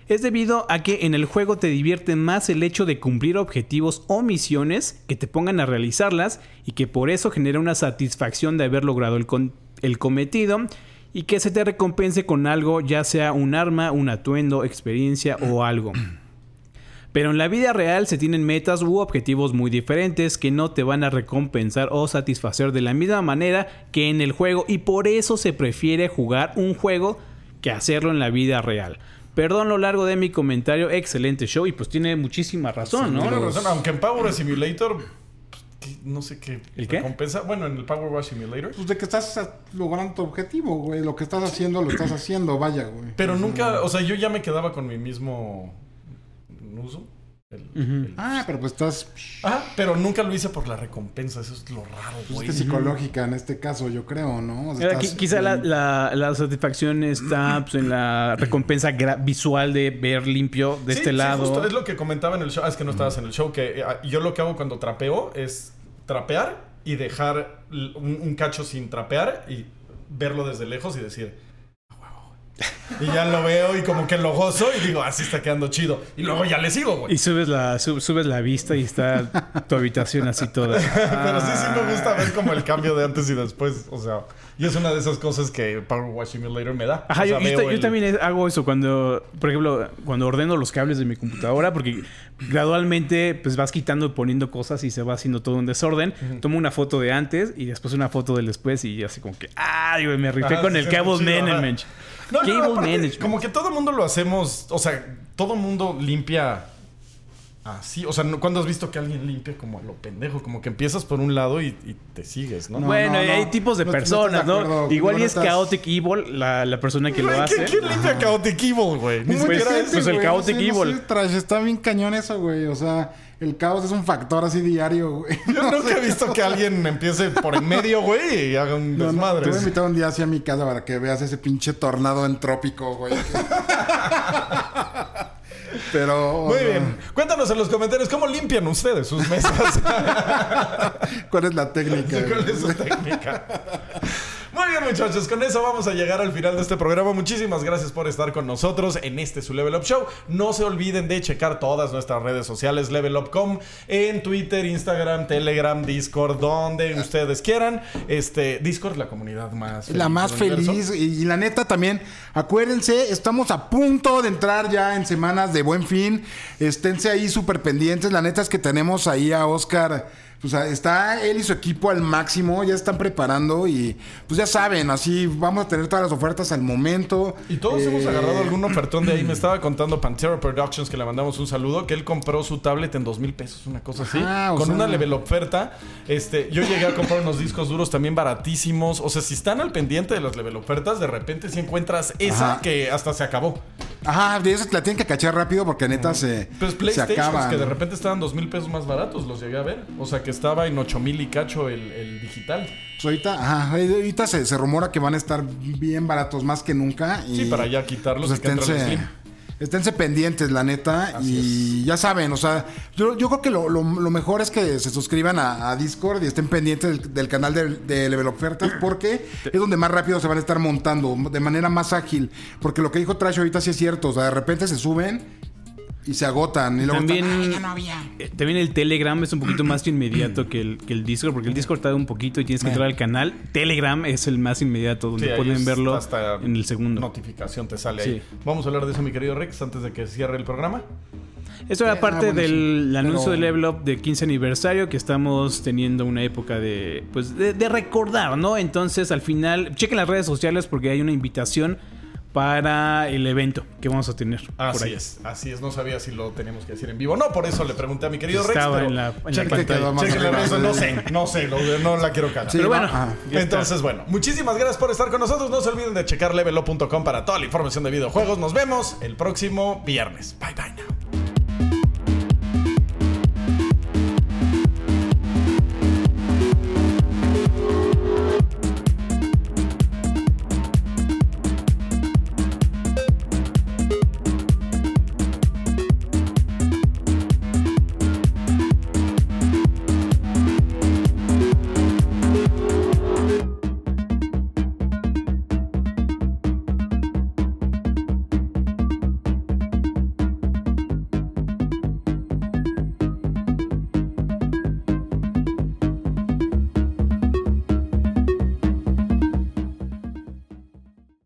C: es debido a que en el juego te divierte más el hecho de cumplir objetivos o misiones que te pongan a realizarlas y que por eso genera una satisfacción de haber logrado el, el cometido y que se te recompense con algo, ya sea un arma, un atuendo, experiencia o algo. Pero en la vida real se tienen metas u objetivos muy diferentes que no te van a recompensar o satisfacer de la misma manera que en el juego y por eso se prefiere jugar un juego que hacerlo en la vida real. Perdón lo largo de mi comentario, excelente show y pues tiene muchísima razón, ¿no?
A: Tiene razón, aunque en Power Simulator no sé qué.
C: ¿El qué?
A: Recompensa. Bueno, en el Power Wash Simulator.
B: Pues de que estás logrando tu objetivo, güey. Lo que estás haciendo, lo estás haciendo, vaya, güey.
A: Pero nunca, o sea, yo ya me quedaba con mi mismo uso.
B: Ah, pero pues estás.
A: Ah, pero nunca lo hice por la recompensa. Eso es lo raro,
B: pues güey. es psicológica en este caso, yo creo, ¿no?
C: quizá la, satisfacción está pues, en la recompensa visual de ver limpio de este lado.
A: Justo es lo que comentaba en el show. Ah, es que no estabas en el show. Que eh, yo lo que hago cuando trapeo es trapear y dejar un, cacho sin trapear y verlo desde lejos y decir, y ya lo veo y como que lo gozo y digo, así ah, está quedando chido. Y luego ya le sigo, güey.
C: Y subes la, subes la vista y está tu habitación así toda.
A: Pero sí, sí me gusta ver como el cambio de antes y después. O sea, y es una de esas cosas que Power Wash Simulator me da.
C: Ajá, yo, también hago eso cuando, por ejemplo, cuando ordeno los cables de mi computadora, porque gradualmente pues vas quitando y poniendo cosas y se va haciendo todo un desorden. Tomo una foto de antes y después una foto del después y así como que, ay, güey, me rifé con el Cable.
A: No, no, Como que todo el mundo lo hacemos, o sea, todo el mundo limpia así. O sea, ¿cuándo has visto que alguien limpia como a lo pendejo? Como que empiezas por un lado y, te sigues, ¿no?
C: bueno, hay tipos de personas, ¿no? Igual y es Chaotic Evil la, la persona que lo hace.
A: ¿Quién limpia Chaotic Evil, güey?
C: Ni siquiera es. Pues el Chaotic Evil.
B: está bien cañón eso, güey. O sea el caos es un factor así diario, güey.
A: Yo nunca he visto que alguien empiece por en medio, güey, y haga un desmadre.
B: te voy a invitar un día así a mi casa para que veas ese pinche tornado entrópico, güey. Pero.
A: Muy bien. Cuéntanos en los comentarios cómo limpian ustedes sus mesas.
B: ¿Cuál es la técnica?
A: ¿Cuál es su técnica? Muy bien, muchachos, con eso vamos a llegar al final de este programa. Muchísimas gracias por estar con nosotros en este su Level Up Show. No se olviden de checar todas nuestras redes sociales, Level Up.com, en Twitter, Instagram, Telegram, Discord, donde ustedes quieran. Este, Discord, la comunidad más
B: feliz. La más feliz. Y, la neta también, acuérdense, estamos a punto de entrar ya en semanas de buen fin. Esténse ahí súper pendientes. La neta es que tenemos ahí a Oscar pues está él y su equipo al máximo, ya están preparando y pues ya saben, así vamos a tener todas las ofertas al momento.
A: Y todos hemos agarrado eh, algún ofertón de ahí. Me estaba contando Pantera Productions que le mandamos un saludo, que él compró su tablet en dos mil pesos, una cosa así, con una level oferta. Este, yo llegué a comprar unos discos duros también baratísimos. O sea, si están al pendiente de las level ofertas, de repente si encuentras esa que hasta se acabó.
B: Ajá, de eso la tienen que cachar rápido porque neta se,
A: Pues
B: se
A: PlayStation,
B: acaba.
A: que de repente estaban dos mil pesos más baratos, los llegué a ver. O sea, que estaba en ocho mil y cacho el, el digital.
B: Pues ahorita, ajá, ahorita se, se rumora que van a estar bien baratos más que nunca. Y,
A: Sí, para ya quitarlos
B: pues
A: y que
B: esténse,
A: Slim.
B: esténse pendientes, la neta.
A: Así
B: y ya saben, o sea, yo, yo creo que lo, lo- lo mejor es que se suscriban a, a Discord y estén pendientes del, del canal de, de Level Ofertas porque es donde más rápido se van a estar montando, de manera más ágil. Porque lo que dijo Trash ahorita sí es cierto, o sea, de repente se suben y se agotan. Y luego
C: También,
B: están, "Ay, ya no había".
C: eh, también el Telegram es un poquito más inmediato que el, que el Discord, porque el Discord tarda un poquito y tienes que entrar al canal. Telegram es el más inmediato, donde
A: Sí,
C: pueden verlo
A: hasta
C: en el segundo.
A: Notificación te sale
C: Sí.
A: ahí. Vamos a hablar de eso, mi querido Rex, antes de que cierre el programa.
C: Eso era
B: Ah,
C: parte
B: bueno,
C: del
B: sí.
C: anuncio
B: Pero-
C: de Level Up de 15 aniversario que estamos teniendo una época de pues de, de recordar, ¿no? Entonces, al final, chequen las redes sociales porque hay una invitación para el evento que vamos a tener por
A: Así
C: ahí.
A: es, así es. No sabía si lo teníamos que decir en vivo. No, por eso le pregunté a mi querido Rex.
C: Estaba en la, en la pantalla.
A: no sé, no sé, lo- no la quiero cagar.
B: Sí,
C: Pero bueno, está.
A: Entonces, bueno, muchísimas gracias por estar con nosotros. No se olviden de checar levelup.com para toda la información de videojuegos. Nos vemos el próximo viernes. Bye bye.